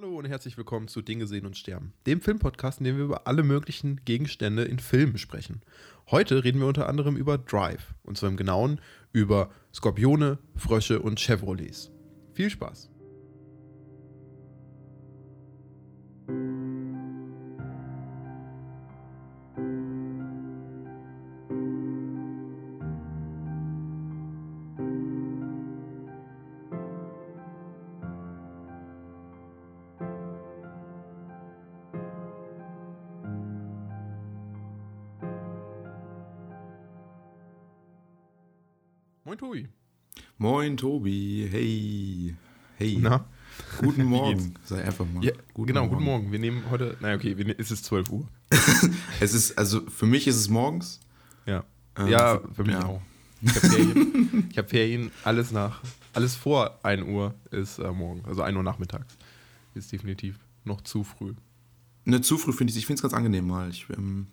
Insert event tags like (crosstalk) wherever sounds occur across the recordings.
Hallo und herzlich willkommen zu Dinge sehen und sterben, dem Filmpodcast, in dem wir über alle möglichen Gegenstände in Filmen sprechen. Heute reden wir unter anderem über Drive, und zwar im Genauen über Skorpione, Frösche und Chevrolets. Viel Spaß! Tobi, hey. Hey. Na? Guten (laughs) Morgen. Sei einfach mal. Ja, genau, guten Morgen. Wir nehmen heute, naja, okay, wir, ne- es ist 12 Uhr. (laughs) Es ist, also für mich ist es morgens. Ja. Ähm, ja, für- für mich ja. auch. Ich habe Ferien, ich hab Ferien, alles nach, alles vor 1 Uhr ist äh, morgen, also 1 Uhr nachmittags. Ist definitiv noch zu früh. Ne, zu früh finde ich, ich finde es ganz angenehm mal. Ich ähm,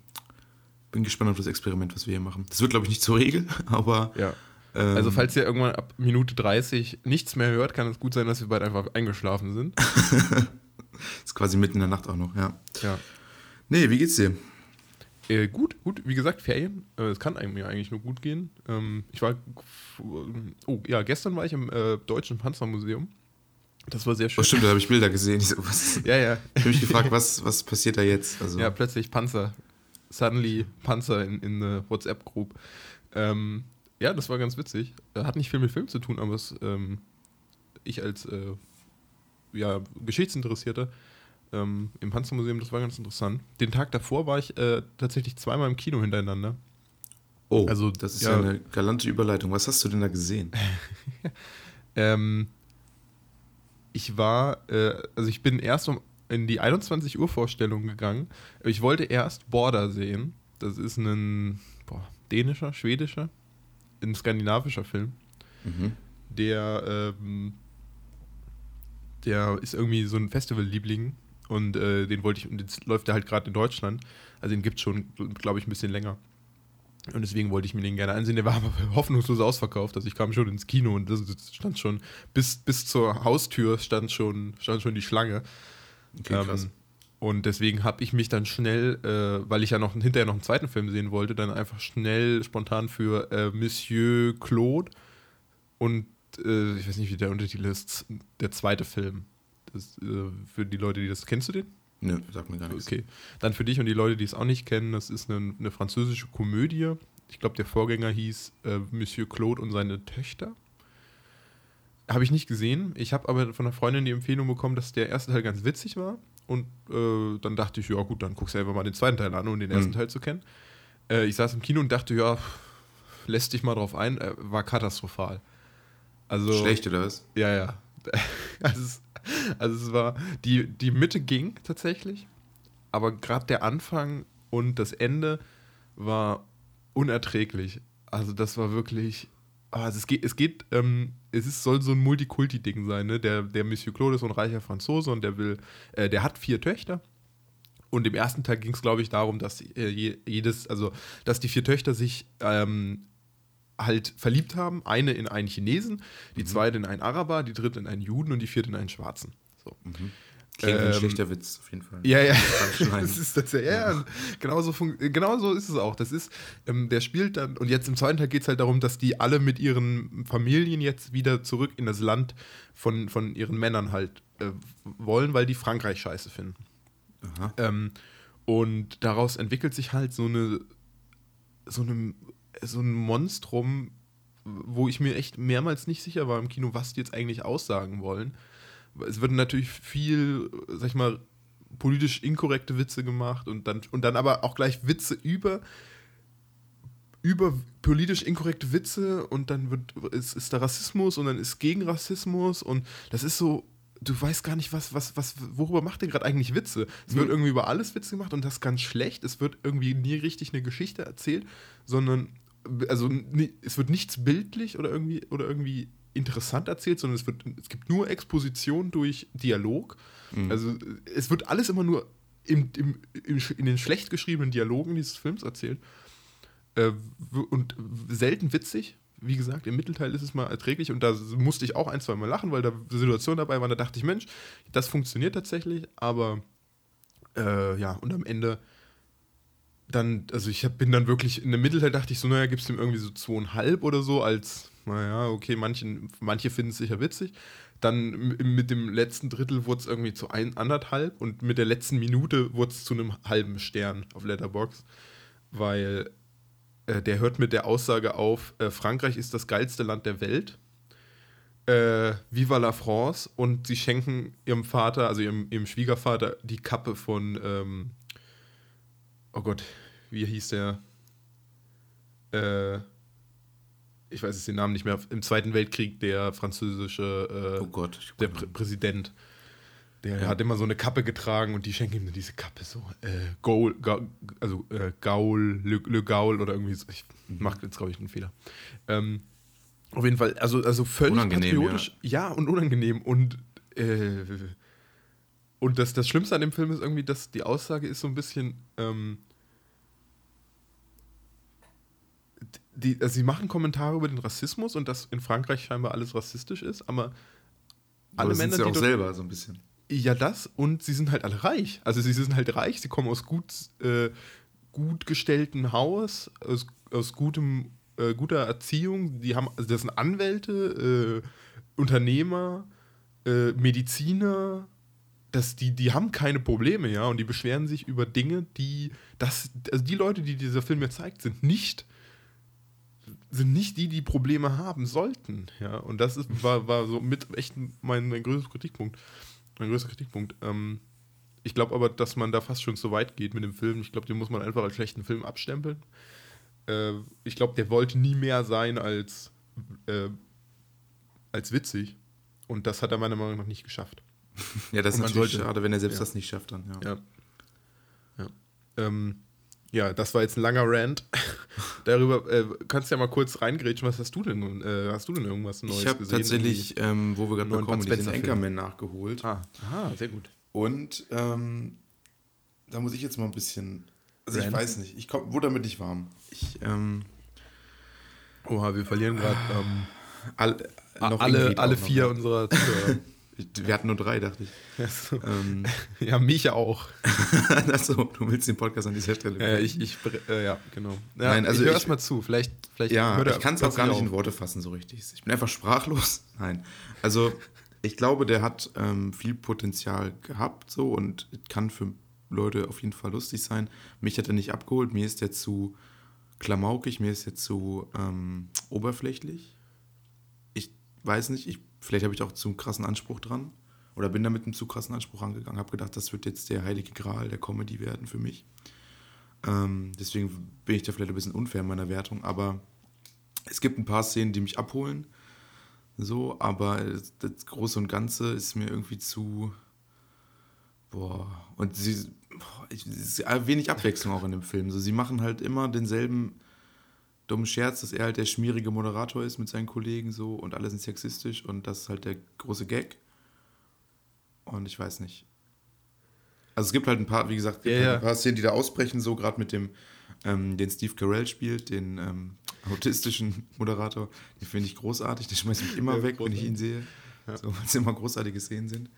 bin gespannt auf das Experiment, was wir hier machen. Das wird, glaube ich, nicht zur Regel, (laughs) aber. Ja. Ähm, Also, falls ihr irgendwann ab Minute 30 nichts mehr hört, kann es gut sein, dass wir beide einfach eingeschlafen sind. (laughs) Ist quasi mitten in der Nacht auch noch, ja. Ja. Nee, wie geht's dir? Äh, gut, gut, wie gesagt, Ferien. Äh, es kann einem ja eigentlich nur gut gehen. Ähm, ich war, oh ja, gestern war ich im äh, Deutschen Panzermuseum. Das war sehr Oh, schön. stimmt, da habe ich Bilder gesehen. Ich, so, was, (laughs) Ja, ja. ich habe mich gefragt, was, was passiert da jetzt? Also, Ja, plötzlich Panzer. Suddenly Panzer in, in eine WhatsApp-Group. Ähm, ja, das war ganz witzig. Äh, Hat nicht viel mit Film zu tun, aber es, ähm, ich als äh, ja, Geschichtsinteressierter ähm, im Panzermuseum, das war ganz interessant. Den Tag davor war ich äh, tatsächlich zweimal im Kino hintereinander. oh, also, das ist ja. ja eine galante Überleitung. Was hast du denn da gesehen? (laughs) Ähm, ich war, äh, also ich bin erst um in die 21 Uhr Vorstellung gegangen. Ich wollte erst Border sehen. Das ist ein boah, dänischer, schwedischer, ein skandinavischer Film. Mhm. Der, ähm, der ist irgendwie so ein Festival-Liebling und äh, den wollte ich, und jetzt läuft der halt gerade in Deutschland. Also den gibt es schon, glaube ich, ein bisschen länger. Und deswegen wollte ich mir den gerne ansehen. Der war aber (laughs) hoffnungslos ausverkauft. Also ich kam schon ins Kino und das stand schon, bis, bis zur Haustür stand schon, stand schon die Schlange. Okay, krass. Und deswegen habe ich mich dann schnell, äh, weil ich ja noch hinterher noch einen zweiten Film sehen wollte, dann einfach schnell spontan für äh, Monsieur Claude und äh, ich weiß nicht, wie der Untertitel ist, der zweite Film. Das, äh, für die Leute, die das kennst du den? Nö, sag mir gar nichts. Okay. Dann für dich und die Leute, die es auch nicht kennen, das ist eine, eine französische Komödie. Ich glaube, der Vorgänger hieß äh, Monsieur Claude und seine Töchter. Habe ich nicht gesehen. Ich habe aber von einer Freundin die Empfehlung bekommen, dass der erste Teil ganz witzig war. Und äh, dann dachte ich, ja gut, dann guckst du einfach mal den zweiten Teil an, um den ersten Mhm. Teil zu kennen. Äh, ich saß im Kino und dachte, ja, lässt dich mal drauf ein. Äh, war katastrophal. Also, Schlecht oder was? ja, ja. (laughs) Also es, also es war, die, die Mitte ging tatsächlich, aber gerade der Anfang und das Ende war unerträglich. Also das war wirklich, ah, also es geht, es geht, ähm, es ist, soll so ein Multikulti-Ding sein, ne? Der, der Monsieur Claude ist so ein reicher Franzose und der will, äh, der hat vier Töchter. Und im ersten Teil ging es, glaube ich, darum, dass äh, je- jedes, also dass die vier Töchter sich ähm, halt verliebt haben. Eine in einen Chinesen, die Mhm. zweite in einen Araber, die dritte in einen Juden und die vierte in einen Schwarzen. So. Klingt wie ein Ähm, schlechter Witz, auf jeden Fall. Ja, ja. (laughs) Das ist das, ja, ja. Genau, so fun- genau so ist es auch. Das ist, ähm, der spielt dann, und jetzt im zweiten Teil geht es halt darum, dass die alle mit ihren Familien jetzt wieder zurück in das Land von, von ihren Männern halt äh, wollen, weil die Frankreich scheiße finden. Aha. Ähm, und daraus entwickelt sich halt so eine, so eine, so ein Monstrum, wo ich mir echt mehrmals nicht sicher war im Kino, was die jetzt eigentlich aussagen wollen. Es wird natürlich viel, sag ich mal, politisch inkorrekte Witze gemacht und dann, und dann aber auch gleich Witze über, über politisch inkorrekte Witze und dann wird, ist, ist da Rassismus und dann ist gegen Rassismus und das ist so, du weißt gar nicht, was, was, was, worüber macht der gerade eigentlich Witze? Es wird irgendwie über alles Witze gemacht und das ganz schlecht. Es wird irgendwie nie richtig eine Geschichte erzählt, sondern also es wird nichts bildlich oder irgendwie oder irgendwie interessant erzählt, sondern es wird es gibt nur Exposition durch Dialog. Mhm. Also es wird alles immer nur im, im, im, in den schlecht geschriebenen Dialogen dieses Films erzählt. Äh, und selten witzig. wie gesagt, im Mittelteil ist es mal erträglich und da musste ich auch ein, zwei Mal lachen, weil da Situationen dabei waren, da dachte ich, Mensch, das funktioniert tatsächlich, aber äh, ja, und am Ende dann, also ich hab, bin dann wirklich, in der Mittelteil dachte ich so, naja, gibst du ihm irgendwie so zweieinhalb oder so als, naja, okay, manchen, manche finden es sicher witzig. Dann mit dem letzten Drittel wurde es irgendwie zu ein, anderthalb und mit der letzten Minute wurde es zu einem halben Stern auf Letterbox, weil äh, der hört mit der Aussage auf, äh, Frankreich ist das geilste Land der Welt. Äh, Viva la France und sie schenken ihrem Vater, also ihrem, ihrem Schwiegervater, die Kappe von, ähm, oh Gott, wie hieß der? Äh, ich weiß jetzt den Namen nicht mehr, im Zweiten Weltkrieg der französische äh, Oh Gott. der Prä Präsident. Der hat immer so eine Kappe getragen und die schenken ihm diese Kappe so. Äh, Gaul, Ga, also äh, Gaul, Le, Le Gaul oder irgendwie so. Ich mache jetzt, glaube ich, einen Fehler. Ähm, auf jeden Fall, also, also völlig Unangenehm, patriotisch. Ja. und unangenehm. Und, äh, und das, das Schlimmste an dem Film ist irgendwie, dass die Aussage ist so ein bisschen. Ähm, die, also sie machen Kommentare über den Rassismus und dass in Frankreich scheinbar alles rassistisch ist, aber Aber alle sind Männer, sie die auch dort, selber so ein bisschen. ja, das und sie sind halt alle reich. Also sie sind halt reich, sie kommen aus gut, äh, gut gestellten Haus, aus, aus gutem, äh, guter Erziehung. Die haben, also das sind Anwälte, äh, Unternehmer, äh, Mediziner. Das, die, die haben keine Probleme, ja, und die beschweren sich über Dinge, die, das, also die Leute, die dieser Film mir zeigt, sind nicht, sind nicht die, die Probleme haben sollten, ja, und das ist, war, war so mit echt mein, mein größter Kritikpunkt. Mein größter Kritikpunkt. Ähm, ich glaube aber, dass man da fast schon so weit geht mit dem Film. Ich glaube, den muss man einfach als schlechten Film abstempeln. Äh, ich glaube, der wollte nie mehr sein als, äh, als witzig. Und das hat er meiner Meinung nach nicht geschafft. Ja, das ist natürlich schade, wenn er selbst ja. das nicht schafft dann. Ja. Ja. Ja, ähm, ja das war jetzt ein langer Rant. Darüber äh, kannst du ja mal kurz reingrätschen. Was hast du denn? Äh, hast du denn irgendwas Neues Ich habe gesehen? tatsächlich, ähm, wo wir gerade bekommen, Bud. Anchorman nachgeholt. Ah, aha, sehr gut. Und ähm, da muss ich jetzt mal ein bisschen. Also ich Rant? weiß nicht, ich komm, wurde damit nicht warm. Ich, ähm, Oha, wir verlieren gerade ähm, all, noch alle, alle noch, vier ne? unserer Zuhörer. (laughs) Wir hatten nur drei, dachte ich. (laughs) Ja, so. ähm, (laughs) ja, mich auch. (laughs) achso, du willst den Podcast an dieser Stelle. Äh, ich, ich, äh, ja, genau. Ja, Nein, also ich höre ich- erst mal zu. Vielleicht, vielleicht Ja, hört ich kann es auch gar nicht in auf. Worte fassen so richtig. Ich bin einfach sprachlos. Nein. Also, ich glaube, der hat ähm, viel Potenzial gehabt so und kann für Leute auf jeden Fall lustig sein. Mich hat er nicht abgeholt. Mir ist er zu klamaukig, mir ist er zu ähm, oberflächlich. Ich weiß nicht, ich, vielleicht habe ich auch zu krassen Anspruch dran. Oder bin da mit einem zu krassen Anspruch rangegangen. Habe gedacht, das wird jetzt der heilige Gral der Comedy werden für mich. Ähm, deswegen bin ich da vielleicht ein bisschen unfair in meiner Wertung. Aber es gibt ein paar Szenen, die mich abholen. So, aber das, Große und Ganze ist mir irgendwie zu. Boah. Und sie. Boah, es ist wenig Abwechslung auch in dem Film. So, sie machen halt immer denselben dummen Scherz, dass er halt der schmierige Moderator ist mit seinen Kollegen so und alle sind sexistisch und das ist halt der große Gag. Und ich weiß nicht. Also es gibt halt ein paar, wie gesagt, Ja, halt ja. ein paar Szenen, die da ausbrechen, so gerade mit dem, ähm, den Steve Carell spielt, den ähm, autistischen (laughs) Moderator. Den finde ich großartig, der schmeißt mich immer Ja, weg, wenn ich großartig. ihn sehe. So, weil es immer großartige Szenen sind.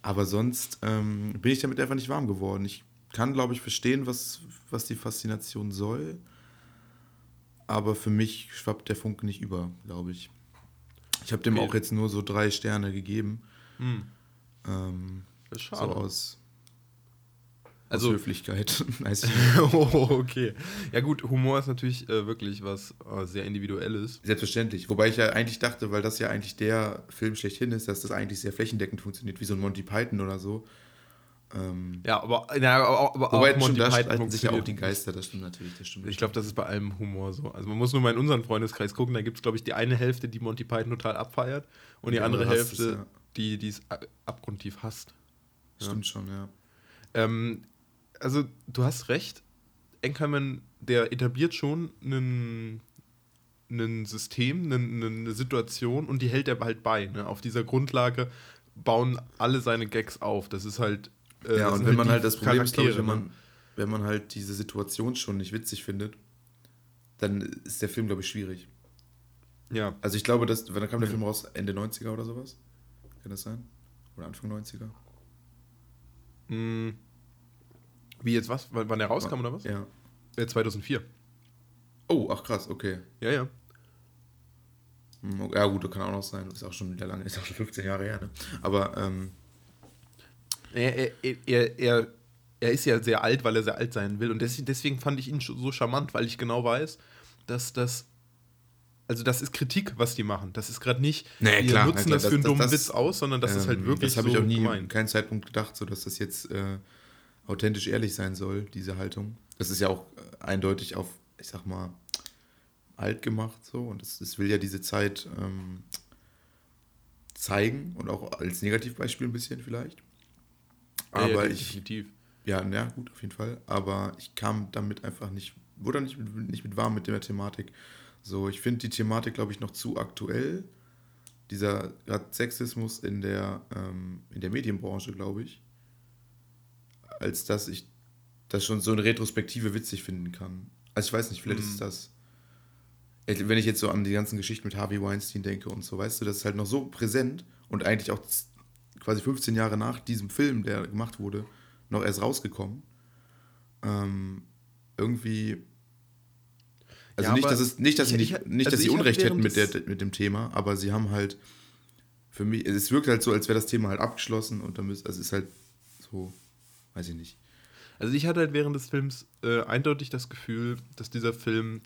Aber sonst ähm, bin ich damit einfach nicht warm geworden. Ich kann, glaube ich, verstehen, was, was die Faszination soll. Aber für mich schwappt der Funke nicht über, glaube ich. Ich habe dem Okay. auch jetzt nur so drei Sterne gegeben. Hm, Ähm, das ist so schade. aus, Also- aus Höflichkeit. (laughs) (laughs) Oh, okay. Ja gut, Humor ist natürlich äh, wirklich was äh, sehr Individuelles. Selbstverständlich. Wobei ich ja eigentlich dachte, weil das ja eigentlich der Film schlechthin ist, dass das eigentlich sehr flächendeckend funktioniert, wie so ein Monty Python oder so. Ähm, Ja, aber, ja, aber, aber wobei auch Monty da Python streiten sich ja auch die. Geister, das stimmt natürlich, das stimmt. Ich glaube, das ist bei allem Humor so. Also man muss nur mal in unseren Freundeskreis gucken, da gibt es, glaube ich, die eine Hälfte, die Monty Python total abfeiert und die Die andere andere hasst es, Hälfte, ja. die es abgrundtief hasst. stimmt schon, ja. Ähm, also du hast recht, Anchorman, der etabliert schon einen ein System, eine, eine Situation und die hält er halt bei. Ne? Auf dieser Grundlage bauen alle seine Gags auf. Das ist halt. Äh, ja, und wenn man die halt das Problem ist, glaube ich, wenn Charaktere, ne? man, wenn man halt diese Situation schon nicht witzig findet, dann ist der Film, glaube ich, schwierig. Ja. Also ich glaube, dass, wann kam der Film raus? Ende 90er oder sowas? Kann das sein? Oder Anfang 90er? Hm. Wie jetzt was? Wann der rauskam oder was? Ja. Äh, 2004. Oh, ach krass, okay. Ja, ja. Hm. Ja gut, das kann auch noch sein. Ist auch schon wieder lange, ist auch schon 15 Jahre her, ne? Aber, ähm, Er, er, er, er, er ist ja sehr alt, weil er sehr alt sein will. Und des- deswegen fand ich ihn so charmant, weil ich genau weiß, dass das. Also, das ist Kritik, was die machen. Das ist gerade nicht, Nee, wir klar, nutzen klar, das für das- einen dummen das- Witz aus, sondern das ist halt ähm, wirklich Das habe so ich auch nie, gemeint. keinen Zeitpunkt gedacht, so dass das jetzt äh, authentisch ehrlich sein soll, diese Haltung. Das ist ja auch äh, eindeutig auf, ich sag mal, alt gemacht so. Und es das will ja diese Zeit ähm, zeigen und auch als Negativbeispiel ein bisschen vielleicht. Ja, ja, Aber ich, definitiv. ja, na gut, auf jeden Fall. Aber ich kam damit einfach nicht, wurde nicht, mit- nicht mit warm mit der Thematik. So, ich finde die Thematik, glaube ich, noch zu aktuell. Dieser gerade Sexismus in der, ähm, in der Medienbranche, glaube ich. Als dass ich das schon so eine Retrospektive witzig finden kann. Also ich weiß nicht, vielleicht Mhm. ist das. Wenn ich jetzt so an die ganzen Geschichten mit Harvey Weinstein denke und so, weißt du, das ist halt noch so präsent und eigentlich auch quasi 15 Jahre nach diesem Film, der gemacht wurde, noch erst rausgekommen. Ähm, irgendwie. Also Ja, nicht, dass es nicht, dass sie ich- nicht, ich- nicht, also dass sie Unrecht hätten mit, der, mit dem Thema, aber sie haben halt für mich, es wirkt halt so, als wäre das Thema halt abgeschlossen und dann müsst, also es ist halt so, weiß ich nicht. Also ich hatte halt während des Films äh, eindeutig das Gefühl, dass dieser Film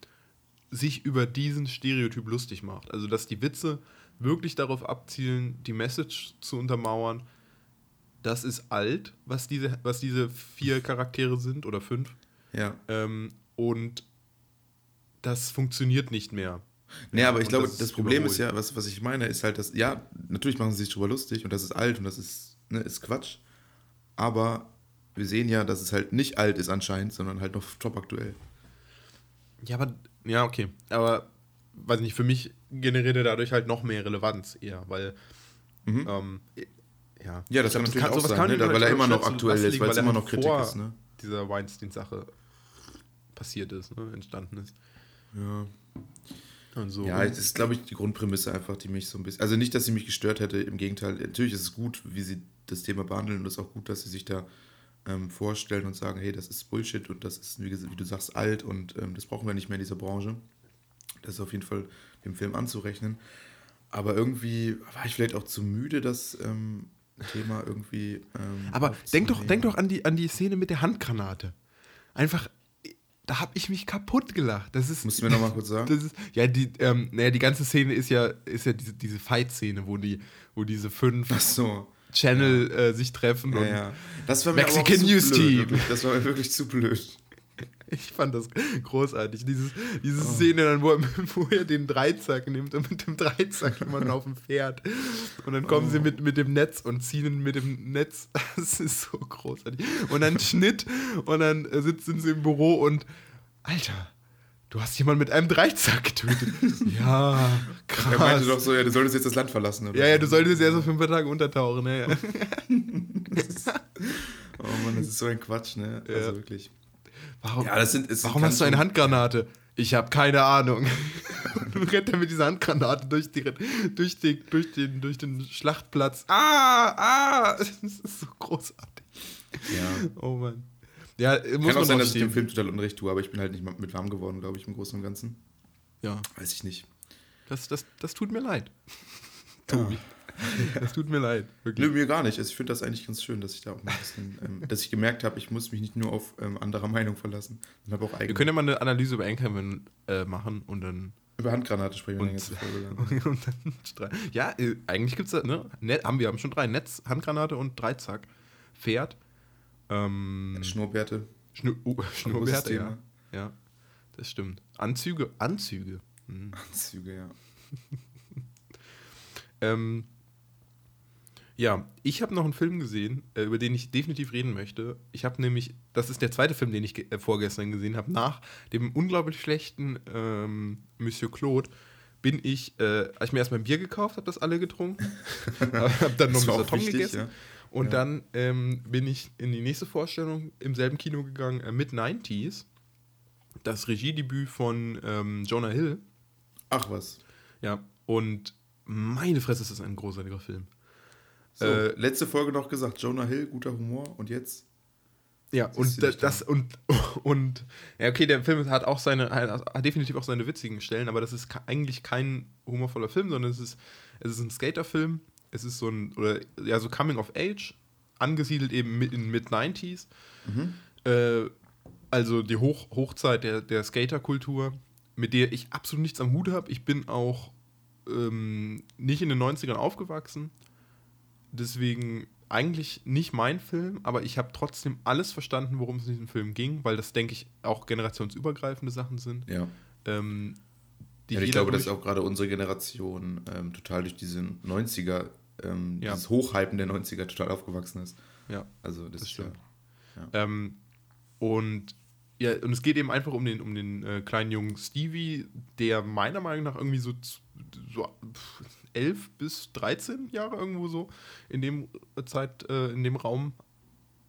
sich über diesen Stereotyp lustig macht. Also dass die Witze wirklich darauf abzielen, die Message zu untermauern. Das ist alt, was diese, was diese vier Charaktere sind oder fünf. Ja. Ähm, und das funktioniert nicht mehr. Nee, aber ich und glaube, das das, Problem ist ja, was, was ich meine, ist halt, dass, ja, natürlich machen sie sich drüber lustig und das ist alt und das ist, ne, ist Quatsch. Aber wir sehen ja, dass es halt nicht alt ist anscheinend, sondern halt noch top aktuell. Ja, aber, ja, okay. Aber, weiß nicht, für mich generiert er dadurch halt noch mehr Relevanz eher, weil, Mhm. ähm, ja. Ja, das Ich kann glaub, natürlich auch sowas sein, kann ne, man weil er immer noch aktuell ist, weil es er immer noch Kritik vor ist, ne? dieser Weinstein-Sache passiert ist, ne, entstanden ist. Ja. Und so. Ja, das ist, glaube ich, die Grundprämisse einfach, die mich so ein bisschen. Also nicht, dass sie mich gestört hätte, im Gegenteil. Natürlich ist es gut, wie sie das Thema behandeln und es ist auch gut, dass sie sich da ähm, vorstellen und sagen, hey, das ist Bullshit und das ist, wie, wie du sagst, alt und ähm, das brauchen wir nicht mehr in dieser Branche. Das ist auf jeden Fall dem Film anzurechnen. Aber irgendwie war ich vielleicht auch zu müde, das ähm, Thema irgendwie. Ähm, aber denk doch, denk doch an die, an die Szene mit der Handgranate. Einfach, da habe ich mich kaputt gelacht. Das ist. Musst du mir nochmal kurz sagen? Das ist, ja, die, ähm, naja, die ganze Szene ist ja, ist ja diese, diese Fight-Szene, wo die, wo diese fünf Ach so. Channel äh, sich treffen Ja, und ja. Das war mir Mexican News blöd, Team. wirklich. Das war mir wirklich zu blöd. (laughs) ich fand das großartig. Dieses, diese Oh. Szene dann, wo er, wo er den Dreizack nimmt und mit dem Dreizack immer auf dem Pferd. Und dann kommen Oh. sie mit, mit dem Netz und ziehen ihn mit dem Netz. (laughs) Das ist so großartig. Und dann Schnitt und dann äh, sitzen sie im Büro und Alter, du hast jemanden mit einem Dreizack getötet. (laughs) ja, krass. Er meinte doch so, ja, du solltest jetzt das Land verlassen. Oder? ja, ja, du solltest erst auf fünf Tage untertauchen. Ja, ja. Oh Mann, das ist so ein Quatsch, ne? Ja. Also wirklich. Warum, Ja, das sind, warum hast du eine Handgranate? Ich habe keine Ahnung. Und (laughs) du rennt dann mit dieser Handgranate durch, die, durch, die, durch, den, durch den Schlachtplatz. Ah, ah, (laughs) das ist so großartig. Ja. Oh Mann. Ja, muss Kann man auch sein, dass ich dem. Film total unrecht tue, aber ich bin halt nicht mit warm geworden, glaube ich, im Großen und Ganzen. Ja, Weiß ich nicht. das, das, das tut mir leid. Tobi. (laughs) Das tut mir leid. Wirklich. Nö, mir gar nicht. Also ich finde das eigentlich ganz schön, dass ich da auch mal ein bisschen, ähm, (laughs) dass ich gemerkt habe, ich muss mich nicht nur auf ähm, anderer Meinung verlassen, habe auch Wir können ja mal eine Analyse über Anchorman äh, machen und dann. Über Handgranate sprechen wir lang. (laughs) und dann ja, äh, eigentlich gibt es da, ne? Net, haben wir haben schon drei. Netz, Handgranate und Dreizack. Pferd. Ähm, Schnurrbärte. Schnur, oh, Schnurrbärte, ja. Ja, das stimmt. Anzüge, Anzüge. Mhm. Anzüge, ja. Ähm, ja, ich habe noch einen Film gesehen, äh, über den ich definitiv reden möchte. Ich habe nämlich, das ist der zweite Film, den ich ge- äh, vorgestern gesehen habe, nach dem unglaublich schlechten ähm, Monsieur Claude bin ich, äh, habe ich mir erstmal ein Bier gekauft, habe das alle getrunken, (laughs) habe dann noch ein Tom gegessen ja. und Ja. dann ähm, bin ich in die nächste Vorstellung im selben Kino gegangen, äh, Mid-90s, das Regiedebüt von ähm, Jonah Hill. Ach was. Ja, und meine Fresse ist das ein großartiger Film. So, äh, letzte Folge noch gesagt, Jonah Hill, guter Humor und jetzt? Ja, und das, das, und, (laughs) und ja, okay, der Film hat auch seine, hat definitiv auch seine witzigen Stellen, aber das ist eigentlich kein humorvoller Film, sondern es ist, es ist ein Skaterfilm. Es ist so ein, oder ja, so Coming of Age, angesiedelt eben in Mid-90s. Mhm. Äh, also die Hoch Hochzeit der, der Skaterkultur, mit der ich absolut nichts am Hut habe. Ich bin auch ähm, nicht in den 90ern aufgewachsen. Deswegen eigentlich nicht mein Film, aber ich habe trotzdem alles verstanden, worum es in diesem Film ging, weil das, denke ich, auch generationsübergreifende Sachen sind. Ja. Ähm, ja ich glaube, dass auch gerade unsere Generation ähm, total durch diese 90er, ähm, ja. dieses Hochhypen der 90er total aufgewachsen ist. Ja. Also das, das stimmt. Ja. Ähm, und ja, und es geht eben einfach um den, um den äh, kleinen jungen Stevie, der meiner Meinung nach irgendwie so, so 11 bis 13 Jahre irgendwo so in dem Zeit, äh, in dem Raum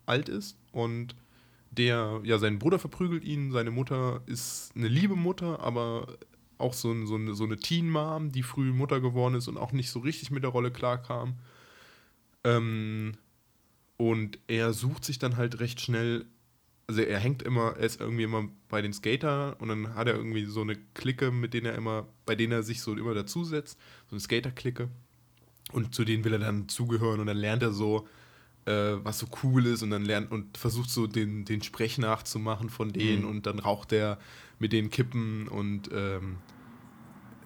alt ist und der, ja, sein Bruder verprügelt ihn, seine Mutter ist eine liebe Mutter, aber auch so, so eine, so eine Teen-Mom, die früh Mutter geworden ist und auch nicht so richtig mit der Rolle klarkam. Ähm, und er sucht sich dann halt recht schnell also er hängt immer, er ist irgendwie immer bei den Skater und dann hat er irgendwie so eine Clique, mit denen er immer, bei denen er sich so immer dazusetzt, so eine Skater-Clique. Und zu denen will er dann zugehören und dann lernt er so, äh, was so cool ist und dann lernt und versucht so den, den Sprech nachzumachen von denen mhm. und dann raucht er mit den Kippen und ähm,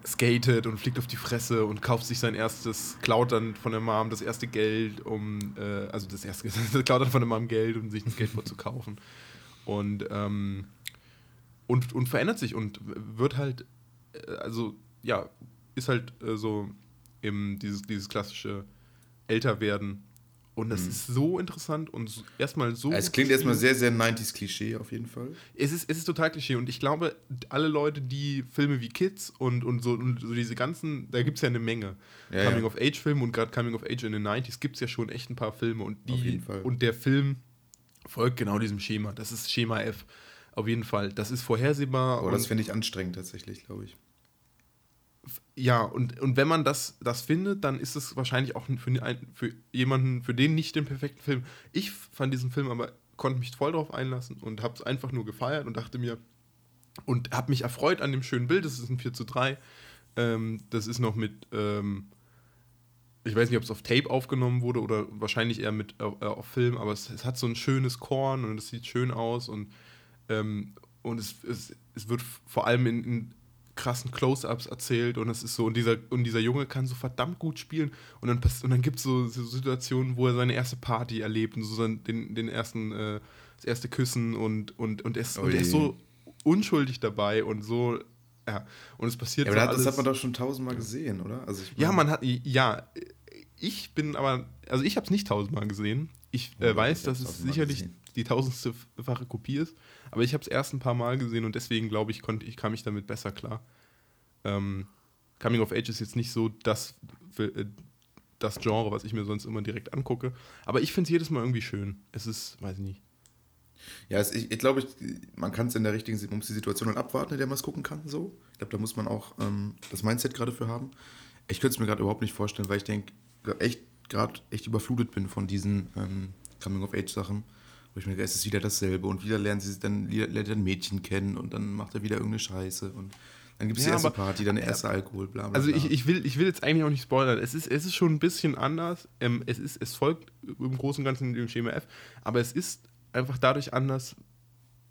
skatet und fliegt auf die Fresse und kauft sich sein erstes, klaut dann von der Mom das erste Geld, um, äh, also das erste, (laughs) klaut dann von der Mom Geld, um sich ein Skateboard zu kaufen (laughs) und, ähm, und, und verändert sich und wird halt, äh, also ja, ist halt äh, so eben dieses, dieses klassische Älterwerden. Und das mhm. ist so interessant und erstmal so. Es klingt erstmal sehr, sehr 90s-Klischee auf jeden Fall. Es ist, es ist total Klischee und ich glaube, alle Leute, die Filme wie Kids und, und, so, und so diese ganzen, da gibt es ja eine Menge. Ja, Coming-of-Age-Filme und gerade Coming-of-Age in den 90s gibt es ja schon echt ein paar Filme und die. Auf jeden Fall. Und der Film folgt genau diesem Schema. Das ist Schema F. Auf jeden Fall. Das ist vorhersehbar. Aber das finde ich anstrengend tatsächlich, glaube ich. Ja, und, und wenn man das, das findet, dann ist es wahrscheinlich auch für, ein, für jemanden, für den nicht den perfekten Film. Ich fand diesen Film aber, konnte mich voll drauf einlassen und habe es einfach nur gefeiert und dachte mir, und habe mich erfreut an dem schönen Bild, das ist ein 4 zu 3. Ähm, das ist noch mit, ähm, ich weiß nicht, ob es auf Tape aufgenommen wurde oder wahrscheinlich eher mit äh, auf Film, aber es, es, hat so ein schönes Korn und es sieht schön aus und, ähm, und es, es, es wird vor allem in, in krassen Close-Ups erzählt und es ist so, und dieser, und dieser Junge kann so verdammt gut spielen und dann, und dann gibt es so, so, Situationen, wo er seine erste Party erlebt und so sein, den, den ersten, äh, das erste Küssen und, und, und, er ist, und er ist so unschuldig dabei und so ja, und es passiert ja, aber so das hat man doch schon tausendmal gesehen, oder? Also ja, man hat, ja, ich bin aber, also ich habe es nicht tausendmal gesehen. Ich äh, ja, weiß, dass es sicherlich gesehen. die tausendste-fache Kopie ist, aber ich habe es erst ein paar Mal gesehen und deswegen glaube ich, konnte ich kam mich damit besser klar. Ähm, Coming of Age ist jetzt nicht so das, äh, das Genre, was ich mir sonst immer direkt angucke, aber ich finde es jedes Mal irgendwie schön. Es ist, weiß ich nicht. Ja, es, ich, ich glaube, man kann es in der richtigen, man muss die Situation dann abwarten, in der man es gucken kann. So. Ich glaube, da muss man auch ähm, das Mindset gerade für haben. Ich könnte es mir gerade überhaupt nicht vorstellen, weil ich denke, echt gerade echt überflutet bin von diesen ähm, Coming-of-Age-Sachen. Wo ich mir denke, es ist wieder dasselbe und wieder lernen sie dann, lernt ein Mädchen kennen und dann macht er wieder irgendeine Scheiße und dann gibt es ja, die erste aber, Party, dann der erste Alkohol, bla bla. Also ich, ich, will, ich will jetzt eigentlich auch nicht spoilern. Es ist, es ist schon ein bisschen anders. Ähm, es, ist, es folgt im Großen und Ganzen dem Schema F, aber es ist einfach dadurch anders,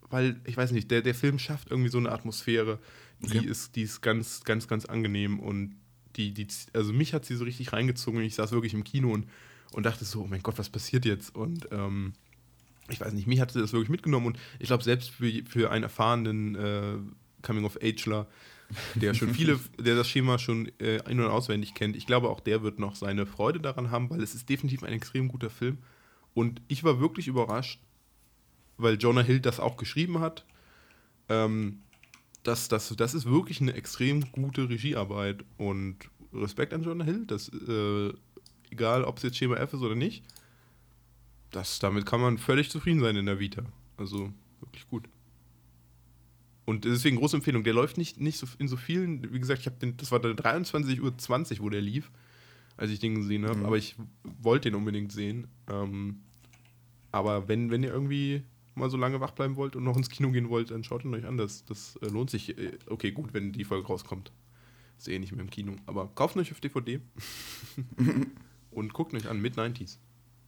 weil, ich weiß nicht, der, der Film schafft irgendwie so eine Atmosphäre, die, okay. ist, die ist ganz, ganz, ganz angenehm und die, die, also mich hat sie so richtig reingezogen ich saß wirklich im Kino und, und dachte so, oh mein Gott, was passiert jetzt? Und ähm, ich weiß nicht, mich hat sie das wirklich mitgenommen und ich glaube, selbst für, für einen erfahrenen äh, Coming-of-Ageler, der schon (laughs) viele, der das Schema schon äh, in- und auswendig kennt, ich glaube, auch der wird noch seine Freude daran haben, weil es ist definitiv ein extrem guter Film. Und ich war wirklich überrascht, weil Jonah Hill das auch geschrieben hat. Ähm, das, das, das ist wirklich eine extrem gute Regiearbeit und Respekt an Jonah Hill. Das, äh, egal, ob es jetzt Schema F ist oder nicht, das, damit kann man völlig zufrieden sein in der Vita. Also wirklich gut. Und deswegen große Empfehlung. Der läuft nicht, nicht so in so vielen, wie gesagt, ich habe den, das war der 23.20 Uhr, wo der lief, als ich den gesehen habe. Mhm. Aber ich wollte den unbedingt sehen. Ähm, aber wenn, wenn ihr irgendwie mal so lange wach bleiben wollt und noch ins Kino gehen wollt, dann schaut ihn euch an. Das, das äh, lohnt sich. Äh, Okay, gut, wenn die Folge rauskommt. Ist eh nicht mehr im Kino. Aber kauft euch auf DVD (laughs) und guckt euch an. Mid-90s.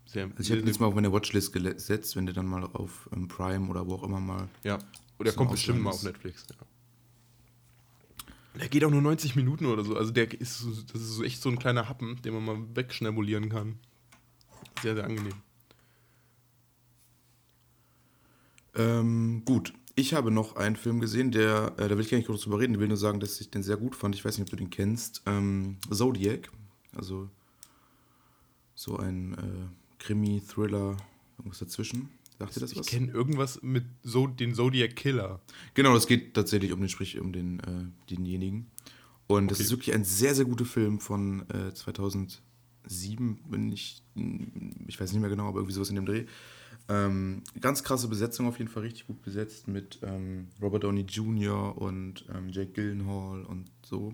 Sehr, Also ich habe ihn jetzt mal auf meine Watchlist gesetzt, wenn der dann mal auf ähm, Prime oder wo auch immer mal. Ja. Oder kommt bestimmt mal auf Netflix. Ja. Der geht auch nur 90 Minuten oder so. Also der ist das ist so echt so ein kleiner Happen, den man mal wegschnabulieren kann. Sehr, sehr angenehm. Ähm, gut. Ich habe noch einen Film gesehen, der, äh, da will ich gar nicht kurz drüber reden, ich will nur sagen, dass ich den sehr gut fand. Ich weiß nicht, ob du den kennst. Ähm, Zodiac. Also so ein äh, Krimi, Thriller, irgendwas dazwischen. Sagt ihr das Ich was? kenne irgendwas mit so, den Zodiac Killer. Genau, es geht tatsächlich um den, sprich um den, äh, denjenigen. Und das Okay. ist wirklich ein sehr, sehr guter Film von äh, 2007, wenn ich, ich weiß nicht mehr genau, aber irgendwie sowas in dem Dreh. Ähm, ganz krasse Besetzung auf jeden Fall, richtig gut besetzt mit ähm, Robert Downey Jr. und ähm, Jake Gyllenhaal und so.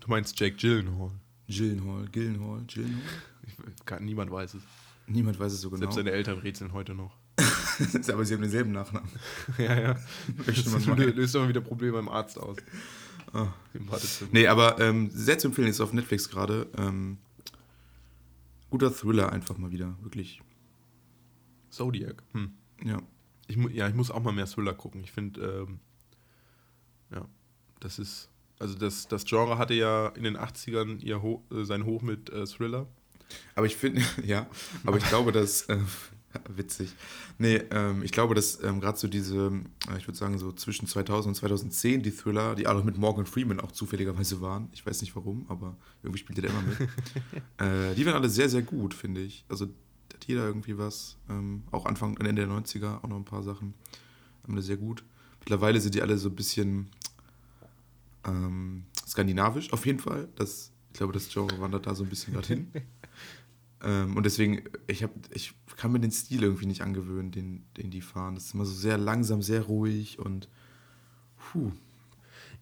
Du meinst Jake Gyllenhaal. Gyllenhaal, Gyllenhaal, Gyllenhaal? Ich, kann, niemand weiß es. Niemand weiß es so genau. Selbst seine Eltern rätseln heute noch. (laughs) aber sie haben denselben Nachnamen. (laughs) ja, ja. Das löst immer wieder Probleme beim Arzt aus. Wartezimmer. Nee, aber ähm, sehr zu empfehlen ist auf Netflix gerade. Ähm, guter Thriller einfach mal wieder, wirklich. Zodiac. Hm. Ja. Ich, ja, ich muss auch mal mehr Thriller gucken. Ich finde, ähm, ja, das ist, also das, das Genre hatte ja in den 80ern ihr Ho äh, sein Hoch mit äh, Thriller. Aber ich finde, (laughs) ja, aber ich glaube, dass, äh, (laughs) witzig. Nee, ähm, ich glaube, dass ähm, gerade so diese, äh, ich würde sagen, so zwischen 2000 und 2010 die Thriller, die alle mit Morgan Freeman auch zufälligerweise waren, ich weiß nicht warum, aber irgendwie spielte der immer mit, (laughs) äh, die waren alle sehr, sehr gut, finde ich. Also hat jeder irgendwie was, ähm, auch Anfang, Ende der 90er auch noch ein paar Sachen, haben alle sehr gut. Mittlerweile sind die alle so ein bisschen ähm, skandinavisch auf jeden Fall. Das, ich glaube, das Genre wandert da so ein bisschen dorthin. (laughs) Ähm, und deswegen, ich, hab, ich kann mir den Stil irgendwie nicht angewöhnen, den, den die fahren. Das ist immer so sehr langsam, sehr ruhig und puh,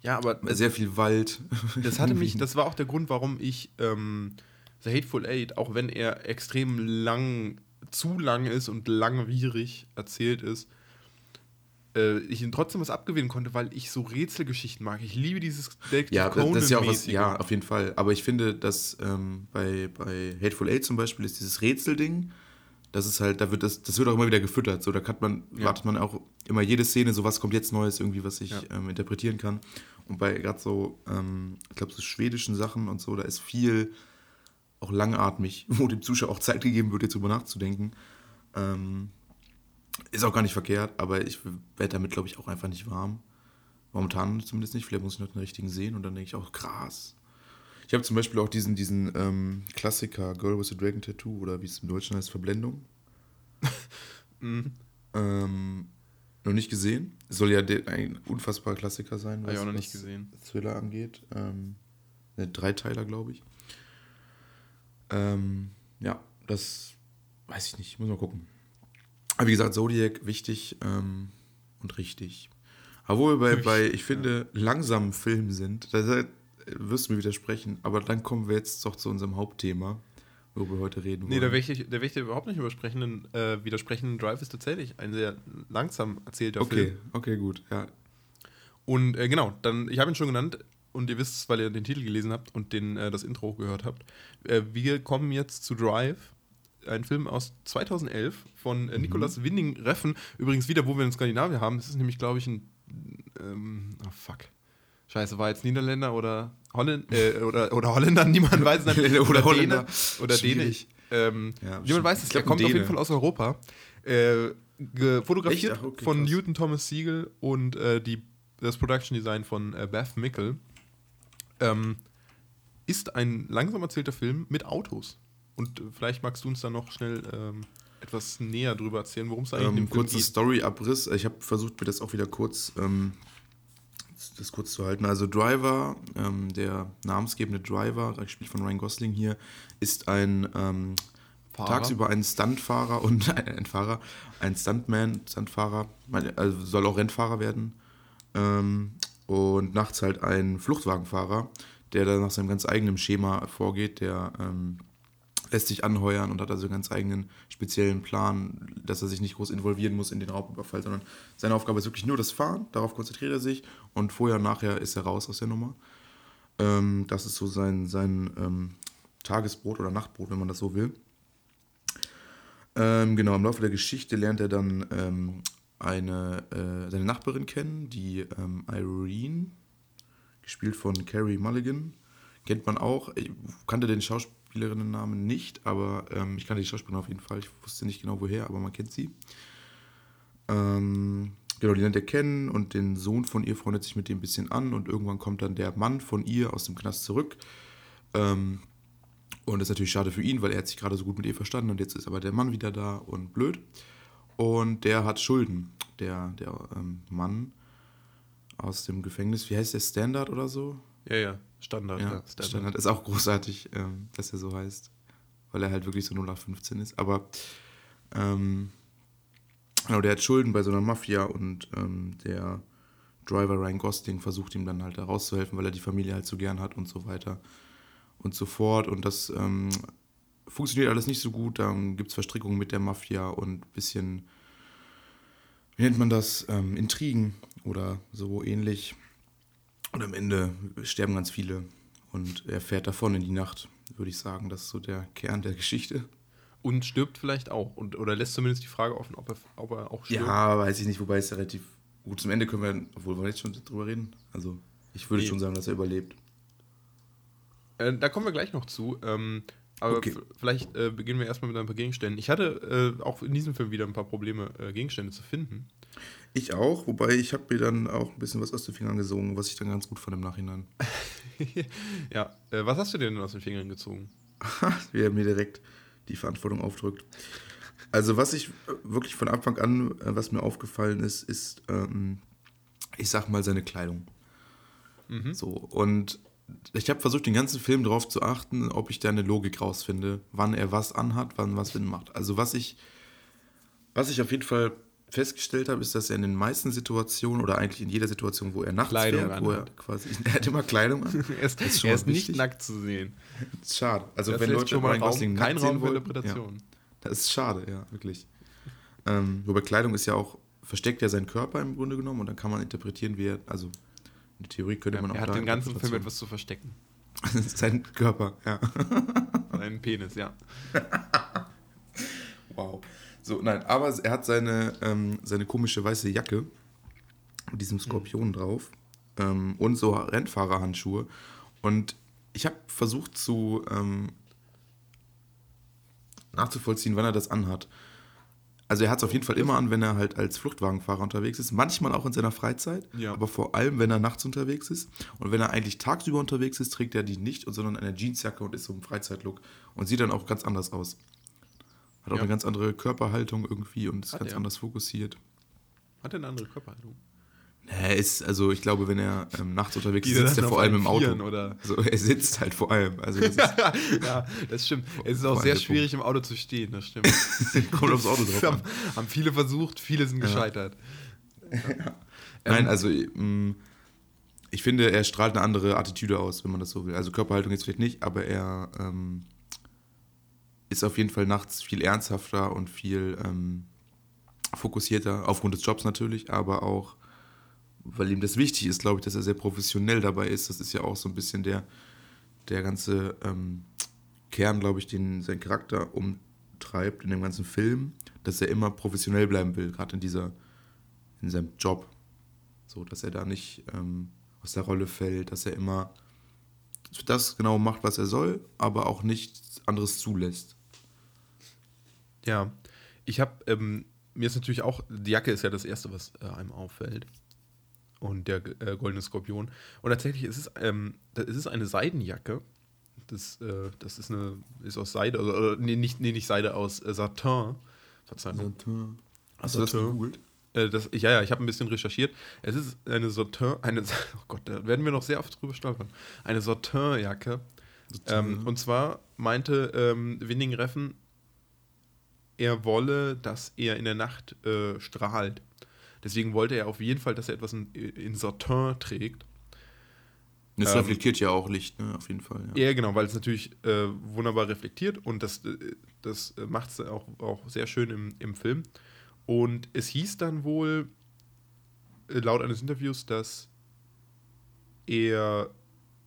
Ja, aber sehr viel Wald. das hatte (laughs) mich, das war auch der Grund, warum ich ähm, The Hateful Eight, auch wenn er extrem lang, zu lang ist und langwierig erzählt ist, äh, ich ihn trotzdem was abgewinnen konnte, weil ich so Rätselgeschichten mag. Ich liebe dieses Detective Ja, das, das ist ja auch was, ja, auf jeden Fall. Aber ich finde, dass ähm, bei, bei Hateful Eight zum Beispiel ist dieses Rätselding, das ist halt, da wird das, das wird auch immer wieder gefüttert. So, da kann man, Ja. wartet man auch immer jede Szene, so was kommt jetzt Neues irgendwie, was ich Ja. ähm, interpretieren kann. Und bei gerade so, ähm, ich glaube, so schwedischen Sachen und so, da ist viel auch langatmig, (laughs) wo dem Zuschauer auch Zeit gegeben wird, jetzt drüber nachzudenken. Ähm, ist auch gar nicht verkehrt, aber ich werde damit, glaube ich, auch einfach nicht warm. Momentan zumindest nicht. Vielleicht muss ich noch den richtigen sehen und dann denke ich auch, krass. Ich habe zum Beispiel auch diesen, diesen ähm, Klassiker Girl with a Dragon Tattoo oder wie es im Deutschen heißt, Verblendung. (laughs) Mhm. Ähm, noch nicht gesehen. Soll ja ein unfassbarer Klassiker sein, Habe ich auch noch was nicht gesehen. Thriller angeht. Ähm, Dreiteiler, glaube ich. Ähm, ja, das weiß ich nicht. Muss mal gucken. Aber wie gesagt, Zodiac wichtig ähm, und richtig. Wir bei, bei ich finde, langsamen Filmen sind, da wirst du mir widersprechen, aber dann kommen wir jetzt doch zu unserem Hauptthema, worüber wir heute reden wollen. Nee, da möchte ich, da ich überhaupt nicht übersprechen. Äh, widersprechen. Drive ist tatsächlich ein sehr langsam erzählter okay, Film. okay, gut. Ja. Und äh, genau, dann, ich habe ihn schon genannt und ihr wisst es, weil ihr den Titel gelesen habt und den, äh, das Intro gehört habt. Äh, wir kommen jetzt zu Drive, ein Film aus 2011 von äh, Nicolas Winding Reffen. Übrigens wieder, wo wir in Skandinavien haben. Das ist nämlich, glaube ich, ein. Ähm, oh, fuck. Scheiße, war jetzt Niederländer oder, Holländ äh, oder, oder Holländer? (laughs) Niemand weiß es. Oder Däne Holländer. Oder Däne. Schwierig. Ähm, Ja, niemand weiß es. Der kommt ein auf jeden Däne. Fall aus Europa. Äh, fotografiert? Ach, okay, von krass. Newton Thomas Siegel und äh, die, das Production Design von äh, Beth Mickel. Ähm, ist ein langsam erzählter Film mit Autos. Und äh, vielleicht magst du uns da noch schnell ähm, etwas näher drüber erzählen, worum es eigentlich in Ähm, dem Film kurzer geht. Story-Abriss. Ich habe versucht, mir das auch wieder kurz, ähm, das kurz zu halten. Also Driver, ähm, der namensgebende Driver, gespielt von Ryan Gosling hier, ist ein ähm, Fahrer. tagsüber ein Stuntfahrer und (laughs) ein Fahrer, ein Stuntman, Stuntfahrer, also soll auch Rennfahrer werden. Und nachts halt ein Fluchtwagenfahrer, der dann nach seinem ganz eigenen Schema vorgeht, der ähm, lässt sich anheuern und hat also einen ganz eigenen speziellen Plan, dass er sich nicht groß involvieren muss in den Raubüberfall, sondern seine Aufgabe ist wirklich nur das Fahren, darauf konzentriert er sich und vorher und nachher ist er raus aus der Nummer. Ähm, das ist so sein, sein ähm, Tagesbrot oder Nachtbrot, wenn man das so will. Ähm, genau, im Laufe der Geschichte lernt er dann ähm, eine, äh, seine Nachbarin kennen, die ähm, Irene, gespielt von Carrie Mulligan. Kennt man auch. Ich kannte den Schauspielerinnennamen nicht, aber ähm, ich kannte die Schauspielerin auf jeden Fall. Ich wusste nicht genau woher, aber man kennt sie. Ähm, genau, die lernt er kennen und den Sohn von ihr freundet sich mit dem ein bisschen an und irgendwann kommt dann der Mann von ihr aus dem Knast zurück. Ähm, und das ist natürlich schade für ihn, weil er hat sich gerade so gut mit ihr verstanden und jetzt ist aber der Mann wieder da und blöd. Und der hat Schulden, der, der ähm, Mann aus dem Gefängnis. Wie heißt der? Standard oder so? Ja, ja, Standard. Ja, Ja, Standard. Standard. Ist auch großartig, ähm, dass er so heißt. Weil er halt wirklich so 0 nach 15 ist. Aber ähm, genau, der hat Schulden bei so einer Mafia und ähm, der Driver Ryan Gosling versucht ihm dann halt da rauszuhelfen, weil er die Familie halt so gern hat und so weiter und so fort. Und das ähm, funktioniert alles nicht so gut. Dann gibt es Verstrickungen mit der Mafia und ein bisschen, wie nennt man das, ähm, Intrigen oder so ähnlich. Und am Ende sterben ganz viele und er fährt davon in die Nacht, würde ich sagen. Das ist so der Kern der Geschichte. Und stirbt vielleicht auch. Und, oder lässt zumindest die Frage offen, ob er, ob er auch stirbt. Ja, weiß ich nicht, wobei es ja relativ gut zum Ende können wir, obwohl wir jetzt schon drüber reden. Also ich würde Nee. schon sagen, dass er überlebt. Äh, da kommen wir gleich noch zu. Ähm, aber Okay. vielleicht äh, beginnen wir erstmal mit ein paar Gegenständen. Ich hatte äh, auch in diesem Film wieder ein paar Probleme, äh, Gegenstände zu finden. Ich auch, wobei ich habe mir dann auch ein bisschen was aus den Fingern gesungen, was ich dann ganz gut fand im Nachhinein. (laughs) ja, äh, was hast du dir denn aus den Fingern gezogen? (laughs) wie er mir direkt die Verantwortung aufdrückt. Also was ich äh, wirklich von Anfang an, äh, was mir aufgefallen ist, ist, ähm, ich sag mal, seine Kleidung. Mhm. So, und ich habe versucht, den ganzen Film darauf zu achten, ob ich da eine Logik rausfinde, wann er was anhat, wann was Sinn macht. Also was ich, was ich auf jeden Fall festgestellt habe, ist, dass er in den meisten Situationen oder eigentlich in jeder Situation, wo er nachts Kleidung fährt, wo er anhat. quasi, (laughs) er hat immer Kleidung an. (laughs) Er ist, ist schon er ist nicht nackt zu sehen. Schade. Also das wenn Leute schon mal Raum, kein Raum für Interpretation. Ja, das ist schade, ja, wirklich. Ähm, wobei Kleidung ist ja auch, versteckt ja seinen Körper im Grunde genommen und dann kann man interpretieren, wie er, also in der Theorie könnte man auch er hat den ganzen Film etwas zu verstecken. (laughs) Sein Körper, ja. (laughs) Seinen Penis, ja. (laughs) Wow. So, nein, aber er hat seine, ähm, seine komische weiße Jacke mit diesem Skorpion drauf ähm, und so Rennfahrerhandschuhe. Und ich habe versucht zu ähm, nachzuvollziehen, wann er das anhat. Also er hat es auf jeden Fall immer an, wenn er halt als Fluchtwagenfahrer unterwegs ist. Manchmal auch in seiner Freizeit, Ja. aber vor allem, wenn er nachts unterwegs ist. Und wenn er eigentlich tagsüber unterwegs ist, trägt er die nicht, sondern eine Jeansjacke und ist so im Freizeitlook. Und sieht dann auch ganz anders aus. Hat auch Ja. eine ganz andere Körperhaltung irgendwie und ist Hat ganz er. anders fokussiert. Hat er eine andere Körperhaltung? Er ist, also ich glaube, wenn er ähm, nachts unterwegs ist, sitzt er vor allem im Auto. Oder? Also er sitzt halt vor allem. Also das (laughs) ist, ja, das stimmt. Es ist auch sehr schwierig, im Auto zu stehen, das stimmt. (laughs) kommt aufs Auto drauf haben, haben viele versucht, viele sind gescheitert. Nein, also ähm, ich finde, er strahlt eine andere Attitüde aus, wenn man das so will. Also Körperhaltung jetzt vielleicht nicht, aber er ähm, ist auf jeden Fall nachts viel ernsthafter und viel ähm, fokussierter, aufgrund des Jobs natürlich, aber auch, weil ihm das wichtig ist, glaube ich, dass er sehr professionell dabei ist. Das ist ja auch so ein bisschen der, der ganze ähm, Kern, glaube ich, den sein Charakter umtreibt in dem ganzen Film, dass er immer professionell bleiben will, gerade in dieser, in seinem Job. So, dass er da nicht ähm, aus der Rolle fällt, dass er immer das genau macht, was er soll, aber auch nichts anderes zulässt. Ja, ich habe, ähm, mir ist natürlich auch, die Jacke ist ja das Erste, was äh, einem auffällt. Und der äh, goldene Skorpion. Und tatsächlich ist es, ähm, das ist eine Seidenjacke. Das, äh, das ist eine, ist aus Seide, oder, oder nee, nicht, nee, nicht Seide, aus äh, Satin. Verzeihung. Hast du das Satin. gegoogelt? Äh, das, ja, ja, ich habe ein bisschen recherchiert. Es ist eine Satin, eine, (laughs) oh Gott, da werden wir noch sehr oft drüber stolpern. Eine Satin-Jacke. Ähm, und zwar meinte ähm, Winning Reffen, er wolle, dass er in der Nacht äh, strahlt. Deswegen wollte er auf jeden Fall, dass er etwas in, in Satin trägt. Das Ähm, reflektiert ja auch Licht, ne? Auf jeden Fall. Ja. Ja, genau, weil es natürlich äh, wunderbar reflektiert und das, äh, das macht es auch, auch sehr schön im, im Film. Und es hieß dann wohl, äh, laut eines Interviews, dass er,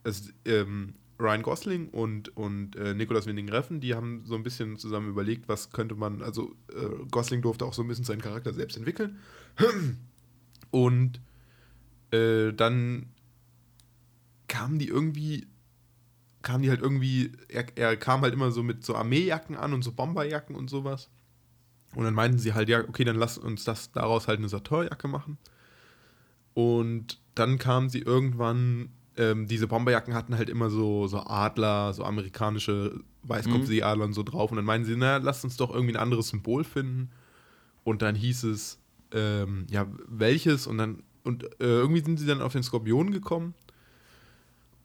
es, ähm, Ryan Gosling und, und äh, Nicolas Winding Refn, die haben so ein bisschen zusammen überlegt, was könnte man, also äh, Gosling durfte auch so ein bisschen seinen Charakter selbst entwickeln. Und äh, dann kamen die irgendwie, kamen die halt irgendwie, er, er kam halt immer so mit so Armeejacken an und so Bomberjacken und sowas. Und dann meinten sie halt, ja, okay, dann lass uns das daraus halt eine Satorjacke machen. Und dann kamen sie irgendwann, ähm, diese Bomberjacken hatten halt immer so, so Adler, so amerikanische Weißkopfseeadler und so drauf. Und dann meinen sie, na, lass uns doch irgendwie ein anderes Symbol finden. Und dann hieß es, ähm, ja, welches? Und dann, und äh, irgendwie sind sie dann auf den Skorpion gekommen.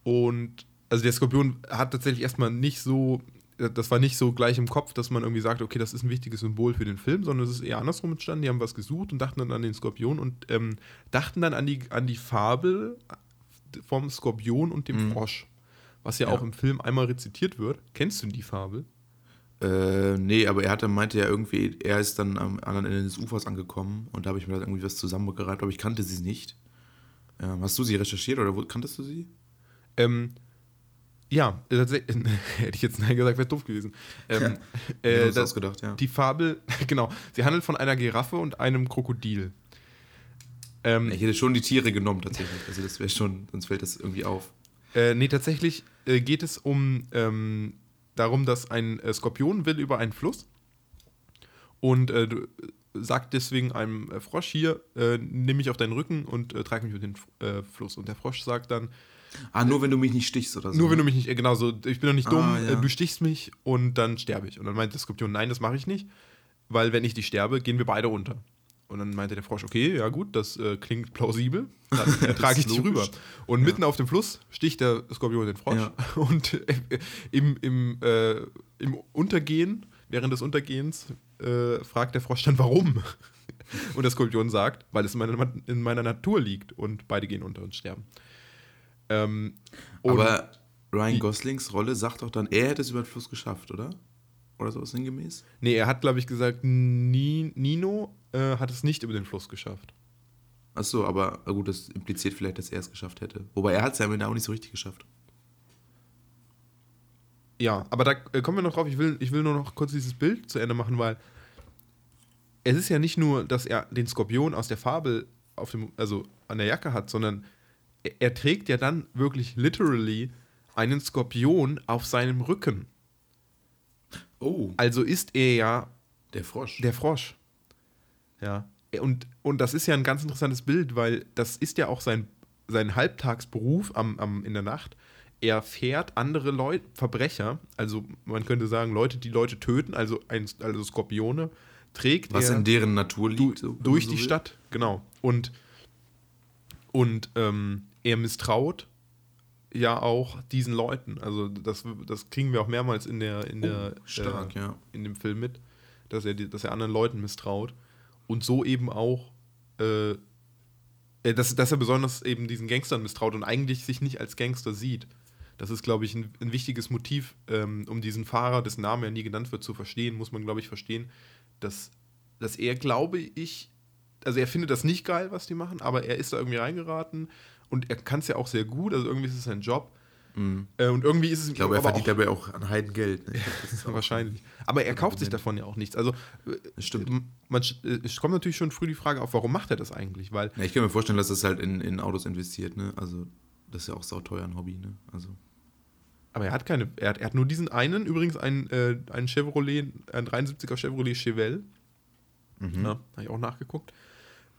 Und also der Skorpion hat tatsächlich erstmal nicht so, das war nicht so gleich im Kopf, dass man irgendwie sagt, okay, das ist ein wichtiges Symbol für den Film, sondern es ist eher andersrum entstanden. Die haben was gesucht und dachten dann an den Skorpion und ähm, dachten dann an die, an die Fabel vom Skorpion und dem Mhm. Frosch, was ja, Ja. auch im Film einmal rezitiert wird. Kennst du die Fabel? Äh, nee, aber er hatte, meinte ja irgendwie, er ist dann am anderen Ende des Ufers angekommen und da habe ich mir dann irgendwie was zusammengereiht, aber ich kannte sie nicht. Ähm, hast du sie recherchiert oder wo, kanntest du sie? Ähm, ja, tatsächlich, (laughs) hätte ich jetzt nein gesagt, wäre doof gewesen. Ähm, Ja, äh, das das, ausgedacht, ja. die Fabel, (laughs) genau, sie handelt von einer Giraffe und einem Krokodil. Ähm, Ich hätte schon die Tiere genommen tatsächlich. Also das wäre schon, sonst fällt das irgendwie auf. Äh, nee, tatsächlich äh, geht es um ähm, darum, dass ein äh, Skorpion will über einen Fluss und äh, du- sagt deswegen einem äh, Frosch hier, äh, nimm mich auf deinen Rücken und äh, trag mich über den äh, Fluss. Und der Frosch sagt dann, Ah, nur wenn du mich nicht stichst oder so. nur wenn du mich nicht, äh, genau so, ich bin doch nicht Ah, dumm, ja. äh, du stichst mich und dann sterbe ich. Und dann meint der Skorpion, nein, das mache ich nicht, weil wenn ich dich sterbe, gehen wir beide unter. Und dann meinte der Frosch, okay, ja gut, das äh, klingt plausibel, dann (laughs) trage ich dich rüber. Und Ja. mitten auf dem Fluss sticht der Skorpion den Frosch Ja. (laughs) und äh, im, im, äh, im Untergehen, während des Untergehens, äh, fragt der Frosch dann, warum? (laughs) Und der Skorpion sagt, weil es in meiner, in meiner Natur liegt und beide gehen unter und sterben. Ähm, und Aber Ryan Goslings Rolle sagt doch dann, er hätte es über den Fluss geschafft, oder? Oder sowas sinngemäß? Nee, er hat, glaube ich, gesagt, Ni Nino äh, hat es nicht über den Fluss geschafft. Achso, aber gut, das impliziert vielleicht, dass er es geschafft hätte. Wobei er hat es ja am Ende auch nicht so richtig geschafft. Ja, aber da äh, kommen wir noch drauf. Ich will, ich will nur noch kurz dieses Bild zu Ende machen, weil es ist ja nicht nur, dass er den Skorpion aus der Fabel auf dem, also an der Jacke hat, sondern er, er trägt ja dann wirklich literally einen Skorpion auf seinem Rücken. Oh, Also ist er ja der Frosch. Der Frosch. Ja. Und, und das ist ja ein ganz interessantes Bild, weil das ist ja auch sein, sein Halbtagsberuf am, am, in der Nacht. Er fährt andere Leute, Verbrecher, also man könnte sagen, Leute, die Leute töten, also, ein, also Skorpione, trägt Was in deren Natur du, liegt. wenn durch so die will. Stadt, genau. Und, und ähm, er misstraut ja auch diesen Leuten. Also das, das kriegen wir auch mehrmals in der, in der Oh, stark, äh, ja. in dem Film mit, dass er, dass er anderen Leuten misstraut. Und so eben auch, äh, äh, dass, dass er besonders eben diesen Gangstern misstraut und eigentlich sich nicht als Gangster sieht. Das ist, glaube ich, ein, ein wichtiges Motiv, ähm, um diesen Fahrer, dessen Name ja nie genannt wird, zu verstehen, muss man, glaube ich, verstehen, dass, dass er, glaube ich, also er findet das nicht geil, was die machen, aber er ist da irgendwie reingeraten und er kann es ja auch sehr gut, also irgendwie ist es sein Job. Mhm. Äh, und irgendwie ist es Ich glaube, er verdient auch, dabei auch an. Ne? Glaub, (laughs) das ist auch- Wahrscheinlich. Aber er kauft sich davon ja auch nichts. Also, äh, Das stimmt. Man, äh, es kommt natürlich schon früh die Frage auf, warum macht er das eigentlich? Weil, Ja, ich kann mir vorstellen, dass das halt in, in Autos investiert. Ne? Also, das ist ja auch sauteuer ein Hobby. Ne? Also, aber er hat keine, er hat, er hat nur diesen einen, übrigens einen, äh, einen Chevrolet, ein 73er Chevrolet Chevelle. mhm. Ja, habe ich auch nachgeguckt.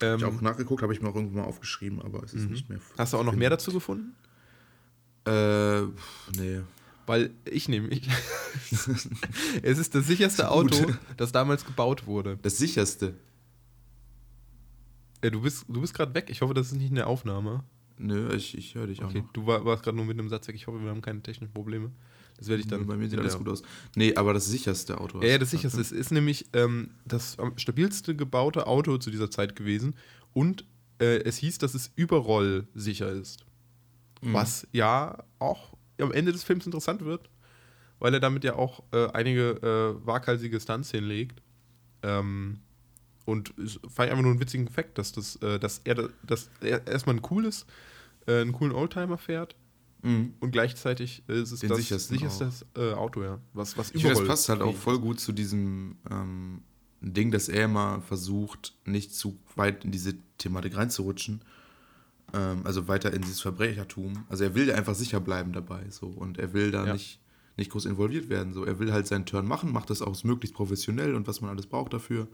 Ähm, Ich auch nachgeguckt, habe ich mir auch irgendwo mal aufgeschrieben, aber es ist Mhm. nicht mehr. hast du auch noch mehr dazu gefunden? Äh, nee. Weil ich nämlich. (laughs) es ist das sicherste Ist gut. Auto, das damals gebaut wurde. Das sicherste. Äh, du bist, du bist gerade weg. Ich hoffe, das ist nicht in der Aufnahme. Nö, ich, ich höre dich auch Okay, noch. du war, warst gerade nur mit einem Satz weg. Ich hoffe, wir haben keine technischen Probleme. Das werde ich dann. Bei mir sieht alles gut aus. Nee, aber das sicherste Auto. Ja, ja, das sicherste. Es ist nämlich ähm, das stabilste gebaute Auto zu dieser Zeit gewesen und äh, es hieß, dass es überrollsicher ist. Mhm. Was ja auch am Ende des Films interessant wird, weil er damit ja auch äh, einige äh, waghalsige Stunts hinlegt. Ähm, und es fand ich einfach nur einen witzigen Effekt, dass, das, äh, dass, er, dass er erstmal ein cooles, äh, einen coolen Oldtimer fährt? Mhm. und gleichzeitig ist es Den das sicherste äh, Auto, ja. Was, was Ich finde, das passt halt auch voll gut zu diesem ähm, Ding, dass er immer versucht, nicht zu weit in diese Thematik reinzurutschen. Ähm, also weiter in dieses Verbrechertum. Also er will einfach sicher bleiben dabei. So. Und er will da Ja. nicht, nicht groß involviert werden. So. Er will halt seinen Turn machen, macht das auch möglichst professionell und was man alles braucht dafür.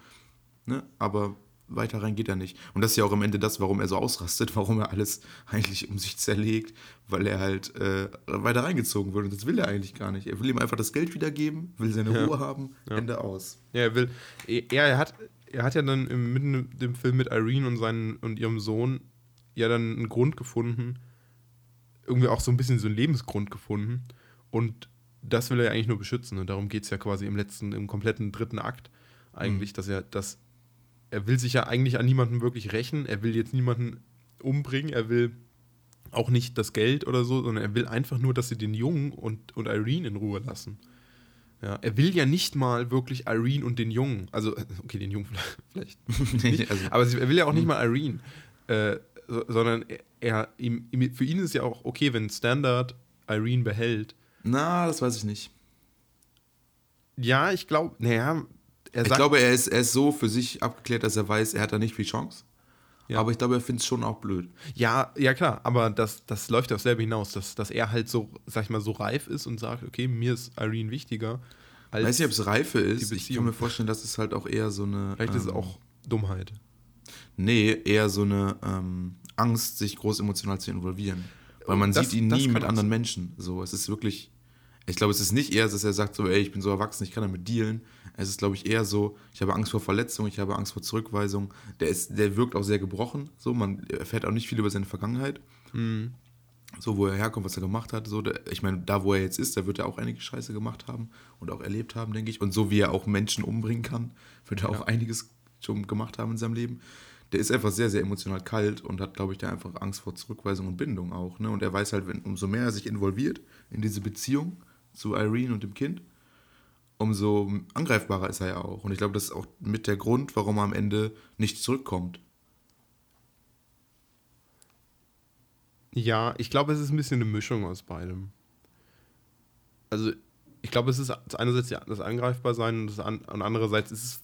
Ne? Aber weiter rein geht er nicht. Und das ist ja auch am Ende das, warum er so ausrastet, (laughs) warum er alles eigentlich um sich zerlegt, weil er halt äh, weiter reingezogen wird. Und das will er eigentlich gar nicht. Er will ihm einfach das Geld wiedergeben, will seine Ja. Ruhe haben, Ja. Ende aus. Ja, er will. Er, er hat, er hat ja dann im, mitten dem Film mit Irene und, seinen, und ihrem Sohn ja dann einen Grund gefunden, irgendwie auch so ein bisschen so einen Lebensgrund gefunden. Und das will er ja eigentlich nur beschützen. Und darum geht es ja quasi im letzten, im kompletten dritten Akt eigentlich, dass er das. Er will sich ja eigentlich an niemanden wirklich rächen. Er will jetzt niemanden umbringen. Er will auch nicht das Geld oder so, sondern er will einfach nur, dass sie den Jungen und, und Irene in Ruhe lassen. Ja, er will ja nicht mal wirklich Irene und den Jungen. Also, äh, okay, den Jungen (laughs) vielleicht. Nee, also, Aber er will ja auch nicht mal Irene. Äh, sondern er, ihm, für ihn ist es ja auch okay, wenn Standard Irene behält. na, das weiß ich nicht. Ja, ich glaube, naja, er Ich sagt. glaube, er ist, er ist so für sich abgeklärt, dass er weiß, er hat da nicht viel Chance. Ja. Aber ich glaube, er findet es schon auch blöd. Ja, ja klar, aber das, das läuft auf selber hinaus, dass, dass er halt so, sag ich mal, so reif ist und sagt, okay, mir ist Irene wichtiger. Ich weiß nicht, ob es Reife ist. Ich kann mir vorstellen, dass es halt auch eher so eine. Vielleicht ist es ähm, auch Dummheit. Nee, eher so eine ähm, Angst, sich groß emotional zu involvieren. Weil man Das- sieht ihn nie mit auch anderen sein. Menschen. So, es ist wirklich. Ich glaube, es ist nicht eher, dass er sagt so, ey, ich bin so erwachsen, ich kann damit dealen. Es ist, glaube ich, eher so, ich habe Angst vor Verletzung, ich habe Angst vor Zurückweisung. Der, ist, der wirkt auch sehr gebrochen. So, man erfährt auch nicht viel über seine Vergangenheit. Mhm. So, wo er herkommt, was er gemacht hat. So, der, ich meine, da, wo er jetzt ist, da wird er auch einige Scheiße gemacht haben und auch erlebt haben, denke ich. Und so wie er auch Menschen umbringen kann, wird er auch Ja. einiges schon gemacht haben in seinem Leben. Der ist einfach sehr, sehr emotional kalt und hat, glaube ich, da einfach Angst vor Zurückweisung und Bindung auch. Ne? Und er weiß halt, wenn, umso mehr er sich involviert in diese Beziehung zu Irene und dem Kind, umso angreifbarer ist er ja auch. Und ich glaube, das ist auch mit der Grund, warum er am Ende nicht zurückkommt. Ja, ich glaube, es ist ein bisschen eine Mischung aus beidem. Also, ich glaube, es ist einerseits das Angreifbarsein und, das an, und andererseits ist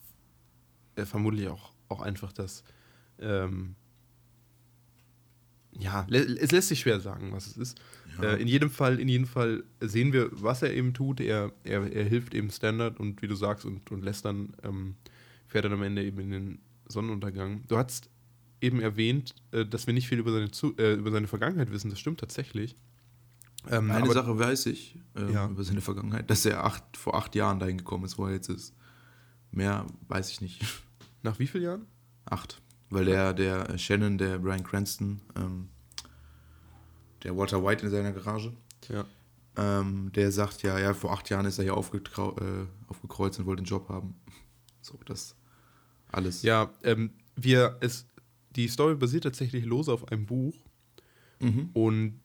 es vermutlich auch, auch einfach das. Ähm, ja, es lässt sich schwer sagen, was es ist. Ja. Äh, in, jedem Fall, in jedem Fall sehen wir, was er eben tut. Er, er, er hilft eben Standard und wie du sagst, und, und lässt dann, ähm, fährt dann am Ende eben in den Sonnenuntergang. Du hast eben erwähnt, äh, dass wir nicht viel über seine, Zu äh, über seine Vergangenheit wissen. Das stimmt tatsächlich. Ähm, Eine Sache weiß ich äh, Ja. über seine Vergangenheit, dass er acht, vor acht Jahren dahin gekommen ist, wo er jetzt ist. Mehr weiß ich nicht. Nach wie vielen Jahren? Acht. Weil der, der Shannon, der Brian Cranston, ähm, der Walter White in seiner Garage, Ja. ähm, der sagt ja, ja, vor acht Jahren ist er hier aufgekrau äh, aufgekreuzt und wollte einen Job haben. (laughs) So, das alles. Ja, ähm, wir, es, die Story basiert tatsächlich lose auf einem Buch Mhm. und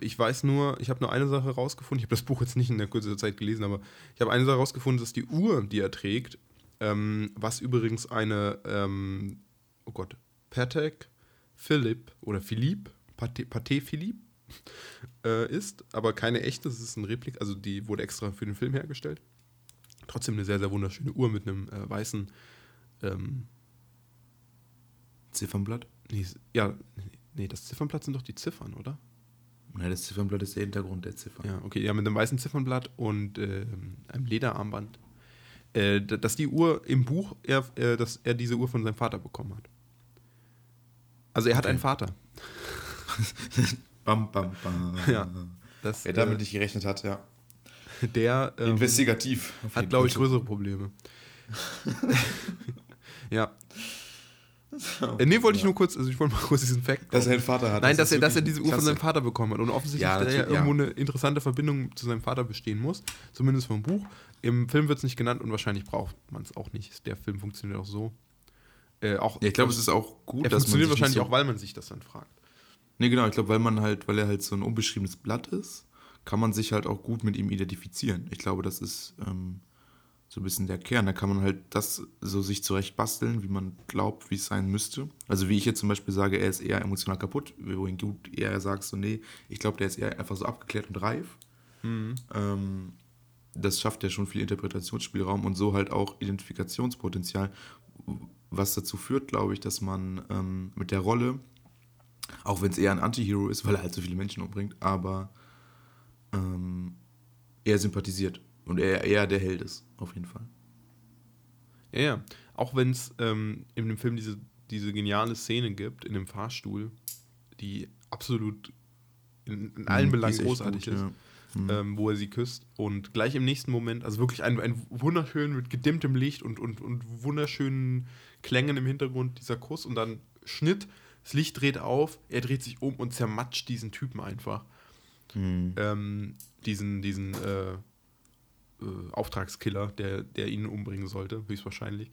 ich weiß nur, ich habe nur eine Sache rausgefunden. Ich habe das Buch jetzt nicht in der kurzen Zeit gelesen, aber ich habe eine Sache rausgefunden, dass die Uhr, die er trägt, ähm, was übrigens eine, ähm, oh Gott, Patek Philipp oder Philippe, Patek Patek Philippe (laughs) äh, ist, aber keine echte, das ist ein Replik, also die wurde extra für den Film hergestellt. Trotzdem eine sehr, sehr wunderschöne Uhr mit einem äh, weißen, ähm, Ziffernblatt? nee, ja, nee, das Ziffernblatt sind doch die Ziffern, oder? Nein, das Ziffernblatt ist der Hintergrund der Ziffer. Ja, okay, ja, mit einem weißen Ziffernblatt und ähm, einem Lederarmband. Äh, dass die Uhr im Buch, er, äh, dass er diese Uhr von seinem Vater bekommen hat. Also er hat Okay. einen Vater. (laughs) Bam, bam, bam. Ja. Das, Wer damit nicht gerechnet hat, ja. äh, der ähm, Investigativ. hat, glaube ich, größere Probleme. (laughs) ja. Äh, nee, wollte ich nur kurz, also ich wollte mal kurz diesen Fact. Dass er einen Vater hat. Nein, das dass er, dass er diese Uhr von seinem Vater bekommen hat. Und offensichtlich Ja, da ja irgendwo eine interessante Verbindung zu seinem Vater bestehen muss. Zumindest vom Buch. Im Film wird es nicht genannt und wahrscheinlich braucht man es auch nicht. Der Film funktioniert auch so. Äh, auch, Ja, ich glaube, es ist auch gut, dass man funktioniert wahrscheinlich so, auch, weil man sich das dann fragt. Nee, genau, ich glaube, weil man halt, weil er halt so ein unbeschriebenes Blatt ist, kann man sich halt auch gut mit ihm identifizieren. Ich glaube, das ist ähm, so ein bisschen der Kern. Da kann man halt das so sich zurecht basteln, wie man glaubt, wie es sein müsste. Also wie ich jetzt zum Beispiel sage, er ist eher emotional kaputt, wohin du eher sagst, so nee, ich glaube, der ist eher einfach so abgeklärt und reif. Ähm, das schafft ja schon viel Interpretationsspielraum und so halt auch Identifikationspotenzial, was dazu führt, glaube ich, dass man ähm, mit der Rolle, auch wenn es eher ein Anti-Hero ist, weil er halt so viele Menschen umbringt, aber ähm, eher sympathisiert und eher, eher der Held ist, auf jeden Fall. Ja, ja. Auch wenn es ähm, in dem Film diese, diese geniale Szene gibt, in dem Fahrstuhl, die absolut in, in allen Mhm, Belangen ist großartig gut, ist, ja. Mhm. ähm, wo er sie küsst. Und gleich im nächsten Moment, also wirklich ein, ein wunderschön mit gedimmtem Licht und, und, und wunderschönen Klängen im Hintergrund, dieser Kuss und dann Schnitt, das Licht dreht auf, er dreht sich um und zermatscht diesen Typen einfach. Mhm. Ähm, diesen, diesen äh, äh, Auftragskiller, der, der ihn umbringen sollte, höchstwahrscheinlich.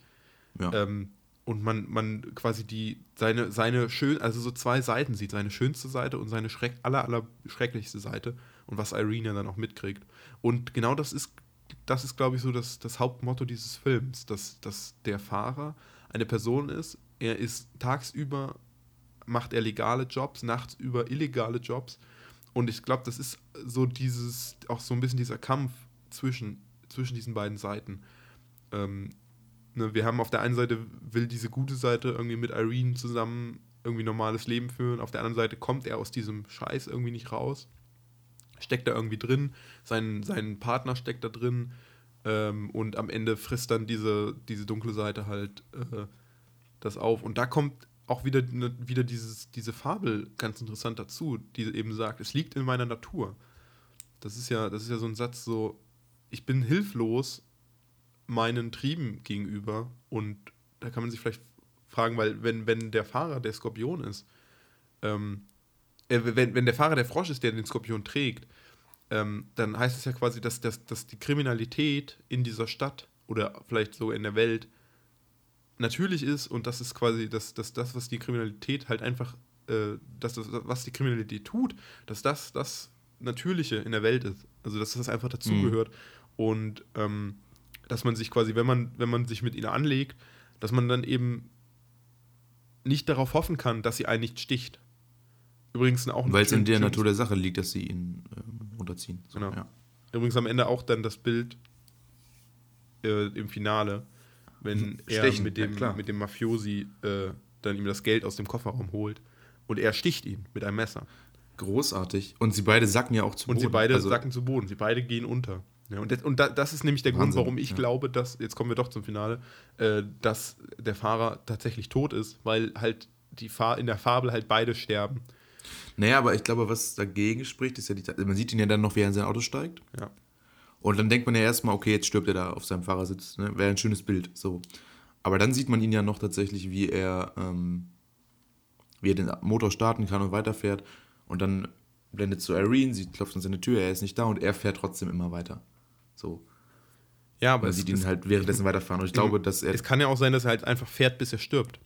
Ja. Ähm, und man, man quasi die, seine, seine schön, also so zwei Seiten sieht, seine schönste Seite und seine schreck, aller, aller schrecklichste Seite und was Irene dann auch mitkriegt. Und genau das ist, das ist, glaube ich, so das, das Hauptmotto dieses Films, dass, dass der Fahrer eine Person ist, er ist tagsüber, macht er legale Jobs, nachts über illegale Jobs. Und ich glaube, das ist so dieses, auch so ein bisschen dieser Kampf zwischen, zwischen diesen beiden Seiten. Ähm, ne, wir haben auf der einen Seite will diese gute Seite irgendwie mit Irene zusammen irgendwie normales Leben führen, auf der anderen Seite kommt er aus diesem Scheiß irgendwie nicht raus, steckt da irgendwie drin, sein, sein Partner steckt da drin ähm, und am Ende frisst dann diese, diese dunkle Seite halt äh, das auf. Und da kommt auch wieder, ne, wieder dieses, diese Fabel ganz interessant dazu, die eben sagt, es liegt in meiner Natur. Das ist ja, das ist ja so ein Satz so, ich bin hilflos meinen Trieben gegenüber und da kann man sich vielleicht fragen, weil wenn, wenn der Fahrer der Skorpion ist, ähm, äh, wenn, wenn der Fahrer der Frosch ist, der den Skorpion trägt, ähm, dann heißt es ja quasi, dass, dass, dass die Kriminalität in dieser Stadt oder vielleicht sogar in der Welt natürlich ist und das ist quasi das, das, das was die Kriminalität halt einfach, äh, das, das, was die Kriminalität tut, dass das das Natürliche in der Welt ist. Also dass das einfach dazugehört und ähm, dass man sich quasi, wenn man, wenn man sich mit ihnen anlegt, dass man dann eben nicht darauf hoffen kann, dass sie einen nicht sticht. Übrigens auch Weil es in der Natur der Sache liegt, dass sie ihn ähm, runterziehen. So, Genau. ja. Übrigens am Ende auch dann das Bild äh, im Finale, wenn er Stechen, mit, ja, dem, klar. mit dem Mafiosi äh, dann ihm das Geld aus dem Kofferraum holt und er sticht ihn mit einem Messer. Großartig. Und sie beide sacken ja auch zu Und Boden. sie beide Also, sacken zu Boden, sie beide gehen unter. Ja, und das, und da, das ist nämlich der Grund, Wahnsinn, warum ich ja. glaube, dass, jetzt kommen wir doch zum Finale, äh, dass der Fahrer tatsächlich tot ist, weil halt die Fahr in der Fabel halt beide sterben. Naja, aber ich glaube, was dagegen spricht, ist ja die Man sieht ihn ja dann noch, wie er in sein Auto steigt. Ja. Und dann denkt man ja erstmal, okay, jetzt stirbt er da auf seinem Fahrersitz. Ne? Wäre ein schönes Bild. So. Aber dann sieht man ihn ja noch tatsächlich, wie er, ähm, wie er den Motor starten kann und weiterfährt. Und dann blendet zu Irene, sie klopft an seine Tür, er ist nicht da und er fährt trotzdem immer weiter. So. Ja, aber Man es, sieht ihn halt währenddessen weiterfahren. Und ich glaube, dass er es kann ja auch sein, dass er halt einfach fährt, bis er stirbt.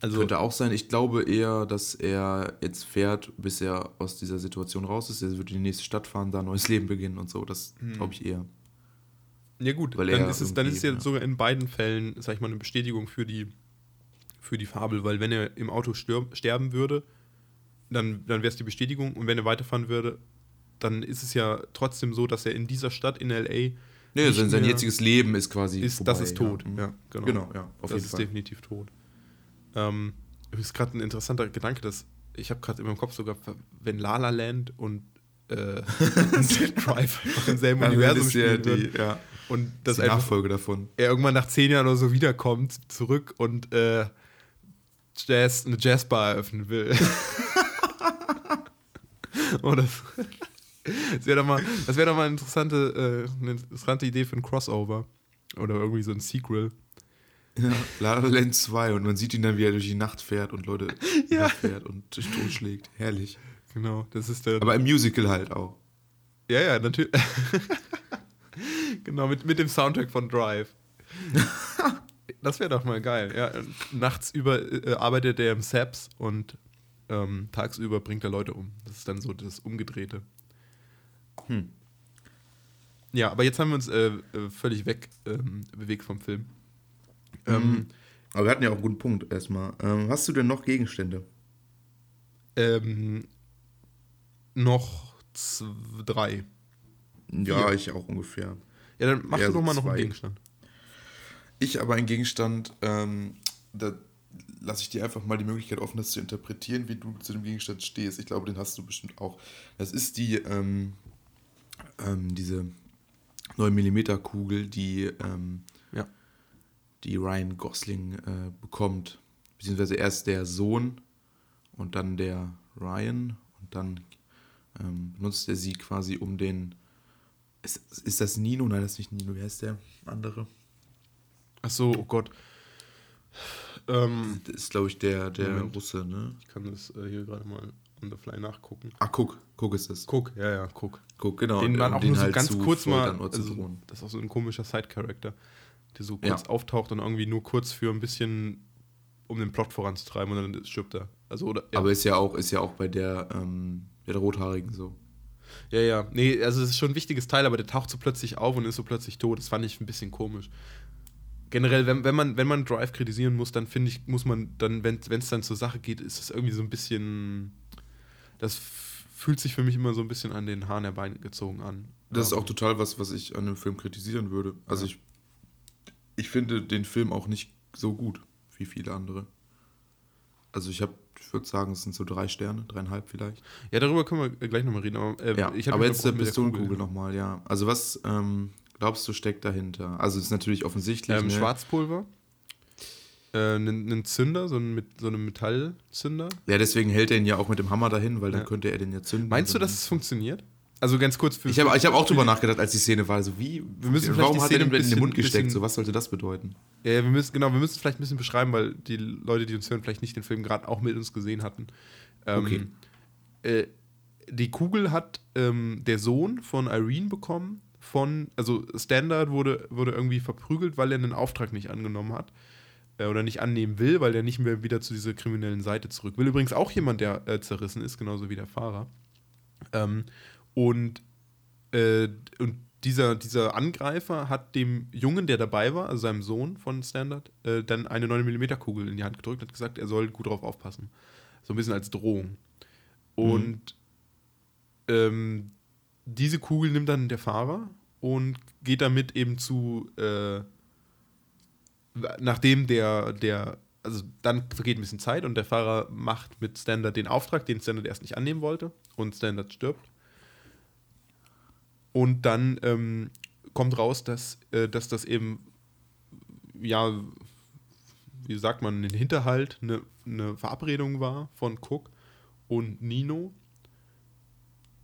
Also, Könnte auch sein. Ich glaube eher, dass er jetzt fährt, bis er aus dieser Situation raus ist. Er wird in die nächste Stadt fahren, da ein neues Leben beginnen und so. Das glaube ich eher. Ja gut, Weil dann er ist es, dann ist es ja, ja. sogar in beiden Fällen, sag ich mal, eine Bestätigung für die, für die Fabel, weil wenn er im Auto stirb, sterben würde, dann, dann wäre es die Bestätigung und wenn er weiterfahren würde, dann ist es ja trotzdem so, dass er in dieser Stadt in L.A. Nee, sein, sein jetziges Leben ist quasi. ist, vorbei, das ist tot. Ja, Ja, genau. Genau, ja, auf das ist Fall. definitiv tot. Ähm, ist gerade ein interessanter Gedanke, dass ich habe gerade in meinem Kopf sogar, wenn La La Land und äh, (laughs) (laughs) Drive einfach im selben Also Universum ist ja spielen die, ja, und das das die Nachfolge davon. er irgendwann nach zehn Jahren oder so wiederkommt, zurück und äh, Jazz, eine Jazzbar eröffnen will. (laughs) oh, das das wäre doch mal, das wäre doch mal eine interessante, äh, eine interessante Idee für ein Crossover. Oder irgendwie so ein Sequel. Ja, La La Land 2 und man sieht ihn dann, wie er durch die Nacht fährt und Leute Ja. fährt und sich totschlägt. Herrlich. Genau, das ist der. Aber im Musical halt auch. ja, ja, natürlich. (laughs) genau, mit, mit dem Soundtrack von Drive. (laughs) das wäre doch mal geil. Ja, nachts über äh, arbeitet er im Saps und ähm, tagsüber bringt er Leute um. Das ist dann so das Umgedrehte. Hm. Ja, aber jetzt haben wir uns äh, äh, völlig weg ähm, bewegt vom Film. Mhm. Ähm, Aber wir hatten ja auch einen guten Punkt erstmal. Ähm, hast du denn noch Gegenstände? ähm, noch drei. Ja, Vier. ich auch ungefähr. Ja, dann mach Ja, du doch mal noch einen zwei. Gegenstand. Ich aber ein Gegenstand, ähm, da lasse ich dir einfach mal die Möglichkeit offen, das zu interpretieren, wie du zu dem Gegenstand stehst. Ich glaube, den hast du bestimmt auch. Das ist die, ähm, ähm, diese 9 mm Kugel, die, ähm. Die Ryan Gosling äh, bekommt. Beziehungsweise erst der Sohn und dann der Ryan und dann ähm, benutzt er sie quasi um den. Ist, ist das Nino? Nein, das ist nicht Nino. Wer ist der andere? Ach so, oh Gott. Ähm, Das ist, glaube ich, der, der Moment. Russe, ne? ich kann das äh, hier gerade mal on the fly nachgucken. Ah, guck, guck ist es. Guck, ja, ja, guck. Guck, genau. den man auch den nur so halt ganz kurz mal. Also, das ist auch so ein komischer Side-Character, der so Ja. kurz auftaucht und irgendwie nur kurz für ein bisschen, um den Plot voranzutreiben und dann stirbt er. Also, oder. Ja. Aber ist ja auch, ist ja auch bei der, ähm, der Rothaarigen so. Ja, ja. Nee, also es ist schon ein wichtiges Teil, aber der taucht so plötzlich auf und ist so plötzlich tot. Das fand ich ein bisschen komisch. Generell, wenn, wenn, man, wenn man Drive kritisieren muss, dann finde ich, muss man dann, wenn es dann zur Sache geht, ist es irgendwie so ein bisschen. Das fühlt sich für mich immer so ein bisschen an den Haaren herbeigezogen an. Das ist Ähm, auch total was, was ich an dem Film kritisieren würde. Also Ja. ich, ich finde den Film auch nicht so gut wie viele andere. Also ich habe, ich würde sagen, es sind so drei Sterne, dreieinhalb vielleicht. Ja, darüber können wir gleich nochmal reden. Aber, äh, Ja, aber jetzt der Pistolenkugel Kugel. nochmal, ja. Also was ähm, glaubst du steckt dahinter? Also es ist natürlich offensichtlich. Ähm, ne? Schwarzpulver. Äh, Einen Zünder, so einen, mit, so einen Metallzünder. Ja, deswegen hält er ihn ja auch mit dem Hammer dahin, weil dann Ja. könnte er den ja zünden. Meinst du, dass es funktioniert? Also ganz kurz für. Ich habe ich hab auch drüber nachgedacht, als die Szene war. So wie, Wir müssen warum hat er den ein in den Mund gesteckt? bisschen- So, was sollte das bedeuten? Ja, wir müssen, genau, wir müssen es vielleicht ein bisschen beschreiben, weil die Leute, die uns hören, vielleicht nicht den Film gerade auch mit uns gesehen hatten. Ähm, Okay. äh, die Kugel hat ähm, der Sohn von Irene bekommen, von, also Standard wurde, wurde irgendwie verprügelt, weil er einen Auftrag nicht angenommen hat. Äh, oder nicht annehmen will, weil er nicht mehr wieder zu dieser kriminellen Seite zurück will. Übrigens auch jemand, der äh, zerrissen ist, genauso wie der Fahrer. Ähm, und äh, und dieser, dieser Angreifer hat dem Jungen, der dabei war, also seinem Sohn von Standard, äh, dann eine 9mm Kugel in die Hand gedrückt und hat gesagt, er soll gut drauf aufpassen. So ein bisschen als Drohung. Und ähm, diese Kugel nimmt dann der Fahrer und geht damit eben zu, äh, nachdem der, der, also dann vergeht ein bisschen Zeit und der Fahrer macht mit Standard den Auftrag, den Standard erst nicht annehmen wollte und Standard stirbt. Und dann ähm, kommt raus, dass, äh, dass das eben, ja, wie sagt man, ein Hinterhalt, eine, eine Verabredung war von Cook und Nino.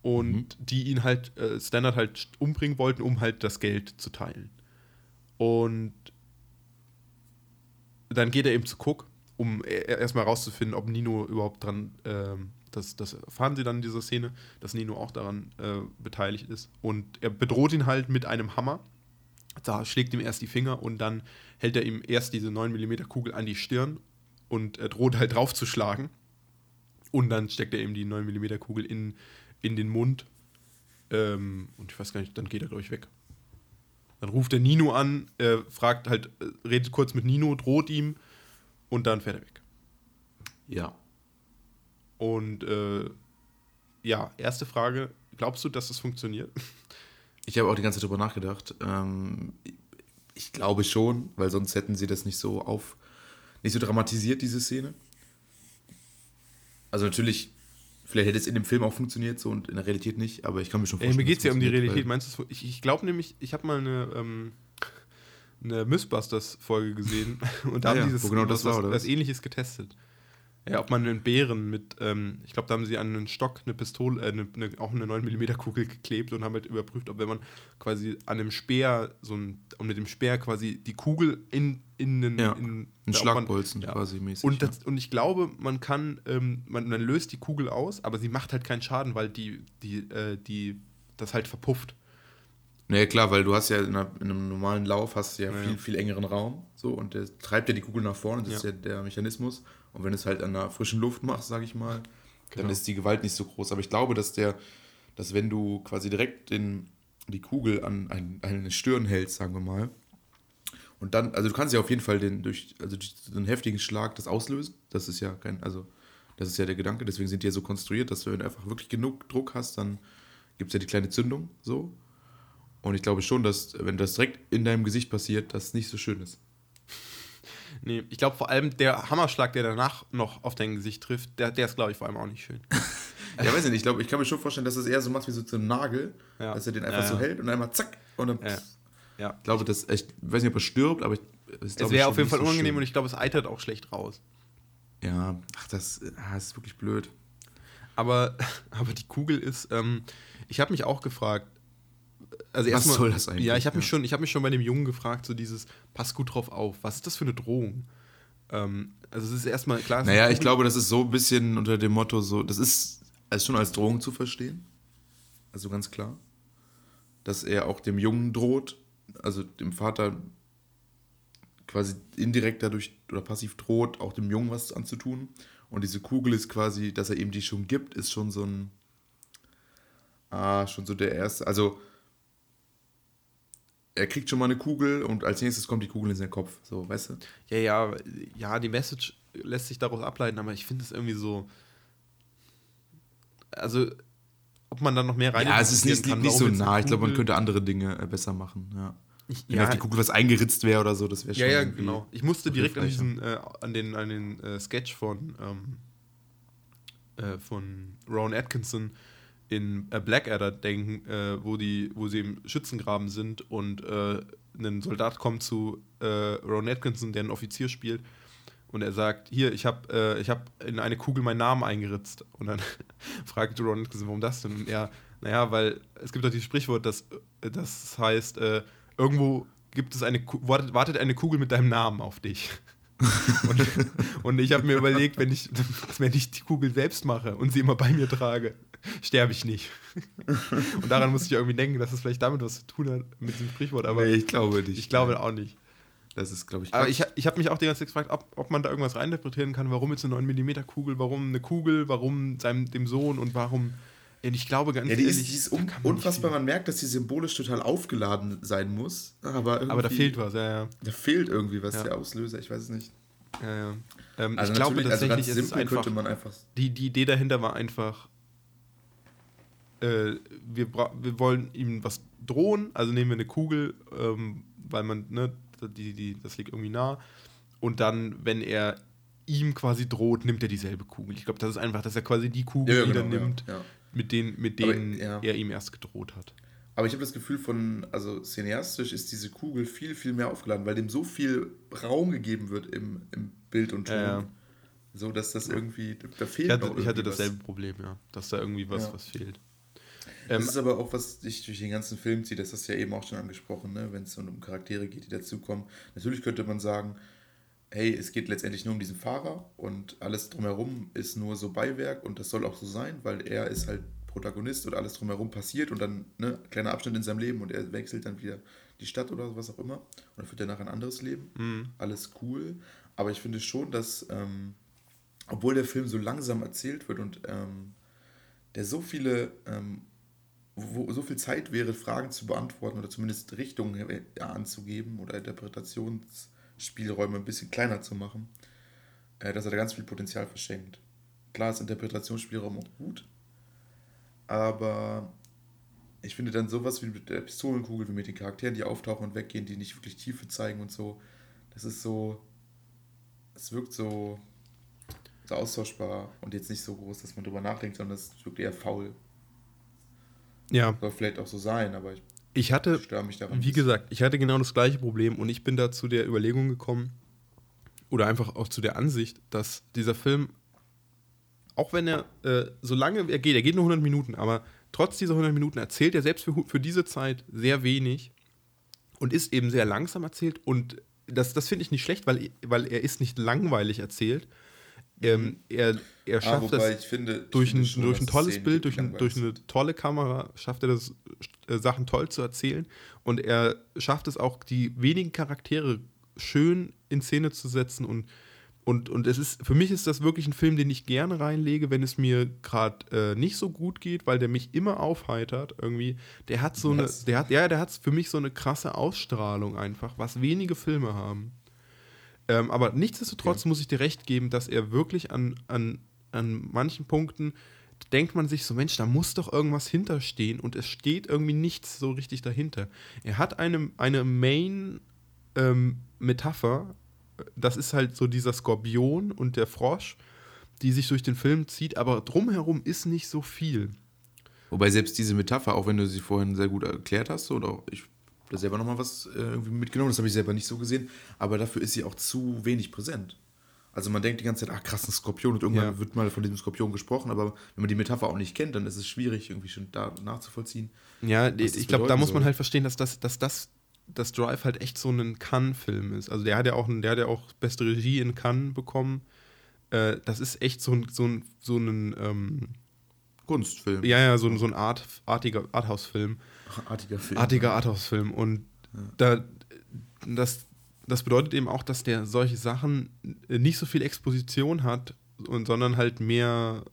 Und Mhm. die ihn halt, äh, Standard halt umbringen wollten, um halt das Geld zu teilen. Und dann geht er eben zu Cook, um e- erstmal rauszufinden, ob Nino überhaupt dran, ähm, das, das erfahren sie dann in dieser Szene, dass Nino auch daran äh, beteiligt ist. Und er bedroht ihn halt mit einem Hammer. Da schlägt ihm erst die Finger und dann hält er ihm erst diese 9mm Kugel an die Stirn und er droht halt draufzuschlagen. Und dann steckt er ihm die 9mm Kugel in, in den Mund. Ähm, und ich weiß gar nicht, dann geht er, glaube ich, weg. Dann ruft er Nino an, äh, fragt halt, äh, redet kurz mit Nino, droht ihm und dann fährt er weg. Ja. Und äh, ja, erste Frage: Glaubst du, dass das funktioniert? (laughs) Ich habe auch die ganze Zeit drüber nachgedacht. Ähm, ich glaube schon, weil sonst hätten sie das nicht so auf, nicht so dramatisiert, diese Szene. Also natürlich, vielleicht hätte es in dem Film auch funktioniert so und in der Realität nicht, aber ich kann mir schon Ey, vorstellen. mir geht es ja um die Realität. Meinst du, ich, ich glaube nämlich, ich habe mal eine, ähm, eine Mythbusters-Folge gesehen (laughs) und da Ah haben ja, die das, wo genau das war, oder was was? Ähnliches getestet. Ja, ob man einen Bären mit, ähm, ich glaube, da haben sie an einen Stock eine Pistole, äh, eine, eine, auch eine 9mm Kugel geklebt und haben halt überprüft, ob wenn man quasi an einem Speer, so ein, und mit dem Speer quasi die Kugel in, in den. Ja, in, ein Schlagbolzen ja. quasi mäßig. Und, das, und ich glaube, man kann, ähm, man, man löst die Kugel aus, aber sie macht halt keinen Schaden, weil die, die, äh, die, das halt verpufft. Naja, klar, weil du hast ja in, einer, in einem normalen Lauf hast du ja, Ja, viel, ja. viel engeren Raum. So, und der treibt ja die Kugel nach vorne, das Ja. ist ja der Mechanismus. Und wenn du es halt an der frischen Luft machst, sag ich mal, dann Genau. ist die Gewalt nicht so groß. Aber ich glaube, dass der, dass wenn du quasi direkt den, die Kugel an ein, eine Stirn hältst, sagen wir mal, und dann, also du kannst ja auf jeden Fall den, durch, also durch so einen heftigen Schlag das auslösen. Das ist ja kein, also das ist ja der Gedanke, deswegen sind die ja so konstruiert, dass wenn du einfach wirklich genug Druck hast, dann gibt es ja die kleine Zündung so. Und ich glaube schon, dass, wenn das direkt in deinem Gesicht passiert, das nicht so schön ist. Nee, ich glaube vor allem der Hammerschlag, der danach noch auf dein Gesicht trifft, der, der ist, glaube ich, vor allem auch nicht schön. (laughs) Ja, weiß ich nicht, ich glaube, ich kann mir schon vorstellen, dass es eher so macht wie so ein Nagel, Ja. dass er den einfach Ja, so hält und einmal zack und dann. Ja. Ja. Ich glaube, dass, ich weiß nicht, ob er stirbt, aber ich, Es wäre auf jeden Fall unangenehm und ich glaube, es eitert auch schlecht raus. Ja, ach, das, ah, das ist wirklich blöd. Aber, (laughs) aber die Kugel ist, ähm, ich habe mich auch gefragt, also Was erstmal, soll das eigentlich? Ja, ich habe mich Ja. schon, ich habe mich schon bei dem Jungen gefragt, so dieses, pass gut drauf auf, was ist das für eine Drohung? Ähm, also es ist erstmal klar. Naja, ich glaube, das ist so ein bisschen unter dem Motto, so, das ist als schon als Drohung zu verstehen. Also ganz klar. Dass er auch dem Jungen droht, also dem Vater quasi indirekt dadurch oder passiv droht, auch dem Jungen was anzutun. Und diese Kugel ist quasi, dass er ihm die schon gibt, ist schon so ein, ah, schon so der erste, also er kriegt schon mal eine Kugel und als nächstes kommt die Kugel in seinen Kopf, so, weißt du? Ja, ja, ja, die Message lässt sich daraus ableiten, aber ich finde es irgendwie so. Also, ob man da noch mehr rein Ja, es ist nicht, kann, nicht so nah. Ich glaube, man könnte andere Dinge äh, besser machen. Ja. Ich, Wenn ja, auf die Kugel was eingeritzt wäre oder so, das wäre schon. ja, ja, genau. Ich musste direkt an diesen, äh, an den, an den äh, Sketch von, ähm, äh, von Rowan Atkinson in äh, Blackadder denken, äh, wo, die, wo sie im Schützengraben sind und äh, ein Soldat kommt zu äh, Rowan Atkinson, der einen Offizier spielt, und er sagt, hier, ich habe äh, hab in eine Kugel meinen Namen eingeritzt. Und dann (laughs) fragt Rowan Atkinson, warum das denn? Und er, naja, weil es gibt doch dieses Sprichwort, das, äh, das heißt, äh, irgendwo gibt es eine, wartet eine Kugel mit deinem Namen auf dich. (laughs) und, und ich habe mir überlegt, wenn ich, (laughs) wenn ich die Kugel selbst mache und sie immer bei mir trage, sterbe ich nicht. (laughs) und daran musste ich irgendwie denken, dass es vielleicht damit was zu tun hat mit diesem Sprichwort, aber nee, ich glaube nicht. ich glaube auch nicht. Das ist, glaube ich, Aber ich, ich habe mich auch die ganze Zeit gefragt, ob, ob man da irgendwas reininterpretieren kann. Warum jetzt eine 9mm Kugel? Warum eine Kugel? Warum seinem, dem Sohn? Und warum. Ich glaube ganz Ja, die ist, ehrlich. die ist un unfassbar. Man merkt, dass die symbolisch total aufgeladen sein muss. Aber, Aber da fehlt was, ja, ja. Da fehlt irgendwie was, Ja. der Auslöser. Ich weiß es nicht. ja, ja. Ähm, Also ich glaube also tatsächlich ganz ist es einfach. könnte man einfach. Die, die Idee dahinter war einfach, äh, wir, wir wollen ihm was drohen, also nehmen wir eine Kugel, ähm, weil man, ne, die, die, das liegt irgendwie nah. Und dann, wenn er ihm quasi droht, nimmt er dieselbe Kugel. Ich glaube, das ist einfach, dass er quasi die Kugel wieder nimmt, genau, Ja. mit denen, mit Aber, denen ja. er ihm erst gedroht hat. Aber ich habe das Gefühl von, also cineastisch ist diese Kugel viel, viel mehr aufgeladen, weil dem so viel Raum gegeben wird im, im Bild und Ton. Ja, ja. So, dass das irgendwie, da fehlt Ich hatte, ich hatte irgendwie was. dasselbe Problem, ja. Dass da irgendwie was, Ja. was fehlt. Das Ähm, ist aber auch, was dich durch den ganzen Film zieht, das hast du ja eben auch schon angesprochen, ne? wenn es um Charaktere geht, die dazukommen. Natürlich könnte man sagen, hey, es geht letztendlich nur um diesen Fahrer und alles drumherum ist nur so Beiwerk und das soll auch so sein, weil er ist halt Protagonist und alles drumherum passiert und dann ne, kleiner Abschnitt in seinem Leben und er wechselt dann wieder die Stadt oder was auch immer und führt danach ein anderes Leben. Mhm. Alles cool, aber ich finde schon, dass, ähm, obwohl der Film so langsam erzählt wird und ähm, der so viele ähm, wo so viel Zeit wäre, Fragen zu beantworten oder zumindest Richtungen äh, anzugeben oder Interpretationsspielräume ein bisschen kleiner zu machen, äh, dass er da ganz viel Potenzial verschenkt. Klar ist Interpretationsspielraum auch gut, aber ich finde dann sowas wie mit der Pistolenkugel, wie mit den Charakteren, die auftauchen und weggehen, die nicht wirklich Tiefe zeigen und so, das ist so, es wirkt so, so austauschbar und jetzt nicht so groß, dass man drüber nachdenkt, sondern es wirkt eher faul. Ja, Soll vielleicht auch so sein, aber ich ich hatte, störe mich daran. wie gesagt, ich hatte genau das gleiche Problem und ich bin da zu der Überlegung gekommen oder einfach auch zu der Ansicht, dass dieser Film auch wenn er, äh, solange er geht, er geht nur 100 Minuten, aber trotz dieser 100 Minuten erzählt er selbst für, für diese Zeit sehr wenig und ist eben sehr langsam erzählt und das, das finde ich nicht schlecht, weil, weil er ist nicht langweilig erzählt. Ähm, er, er ah, schafft ah, das finde, durch, ein, schon, durch ein tolles Bild, durch, ein, durch eine tolle Kamera, schafft er das, äh, Sachen toll zu erzählen. Und er schafft es auch, die wenigen Charaktere schön in Szene zu setzen und und, und es ist, für mich ist das wirklich ein Film, den ich gerne reinlege, wenn es mir gerade äh, nicht so gut geht, weil der mich immer aufheitert irgendwie. Der hat so was? eine, der hat, ja, der hat für mich so eine krasse Ausstrahlung einfach, was wenige Filme haben. Ähm, aber nichtsdestotrotz okay. muss ich dir recht geben, dass er wirklich an, an, an manchen Punkten denkt man sich so, Mensch, da muss doch irgendwas hinterstehen und es steht irgendwie nichts so richtig dahinter. Er hat eine, eine Main-Metapher, ähm, das ist halt so dieser Skorpion und der Frosch, die sich durch den Film zieht, aber drumherum ist nicht so viel. Wobei selbst diese Metapher, auch wenn du sie vorhin sehr gut erklärt hast, oder ich habe da selber nochmal was äh, irgendwie mitgenommen, das habe ich selber nicht so gesehen, aber dafür ist sie auch zu wenig präsent. Also man denkt die ganze Zeit, ach krass, ein Skorpion und irgendwann ja. wird mal von diesem Skorpion gesprochen, aber wenn man die Metapher auch nicht kennt, dann ist es schwierig, irgendwie schon da nachzuvollziehen. Ja, ich glaube, da muss man halt verstehen, dass das, dass das dass Drive halt echt so ein Cannes-Film ist. Also der hat ja auch, der hat ja auch beste Regie in Cannes bekommen. Äh, das ist echt so ein, so ein, so ein ähm, Kunstfilm. Ja, ja, so, so ein Art, artiger Arthouse-Film. Artiger Film. Artiger Arthouse-Film. Und ja. da, das, das bedeutet eben auch, dass der solche Sachen nicht so viel Exposition hat, und, sondern halt mehr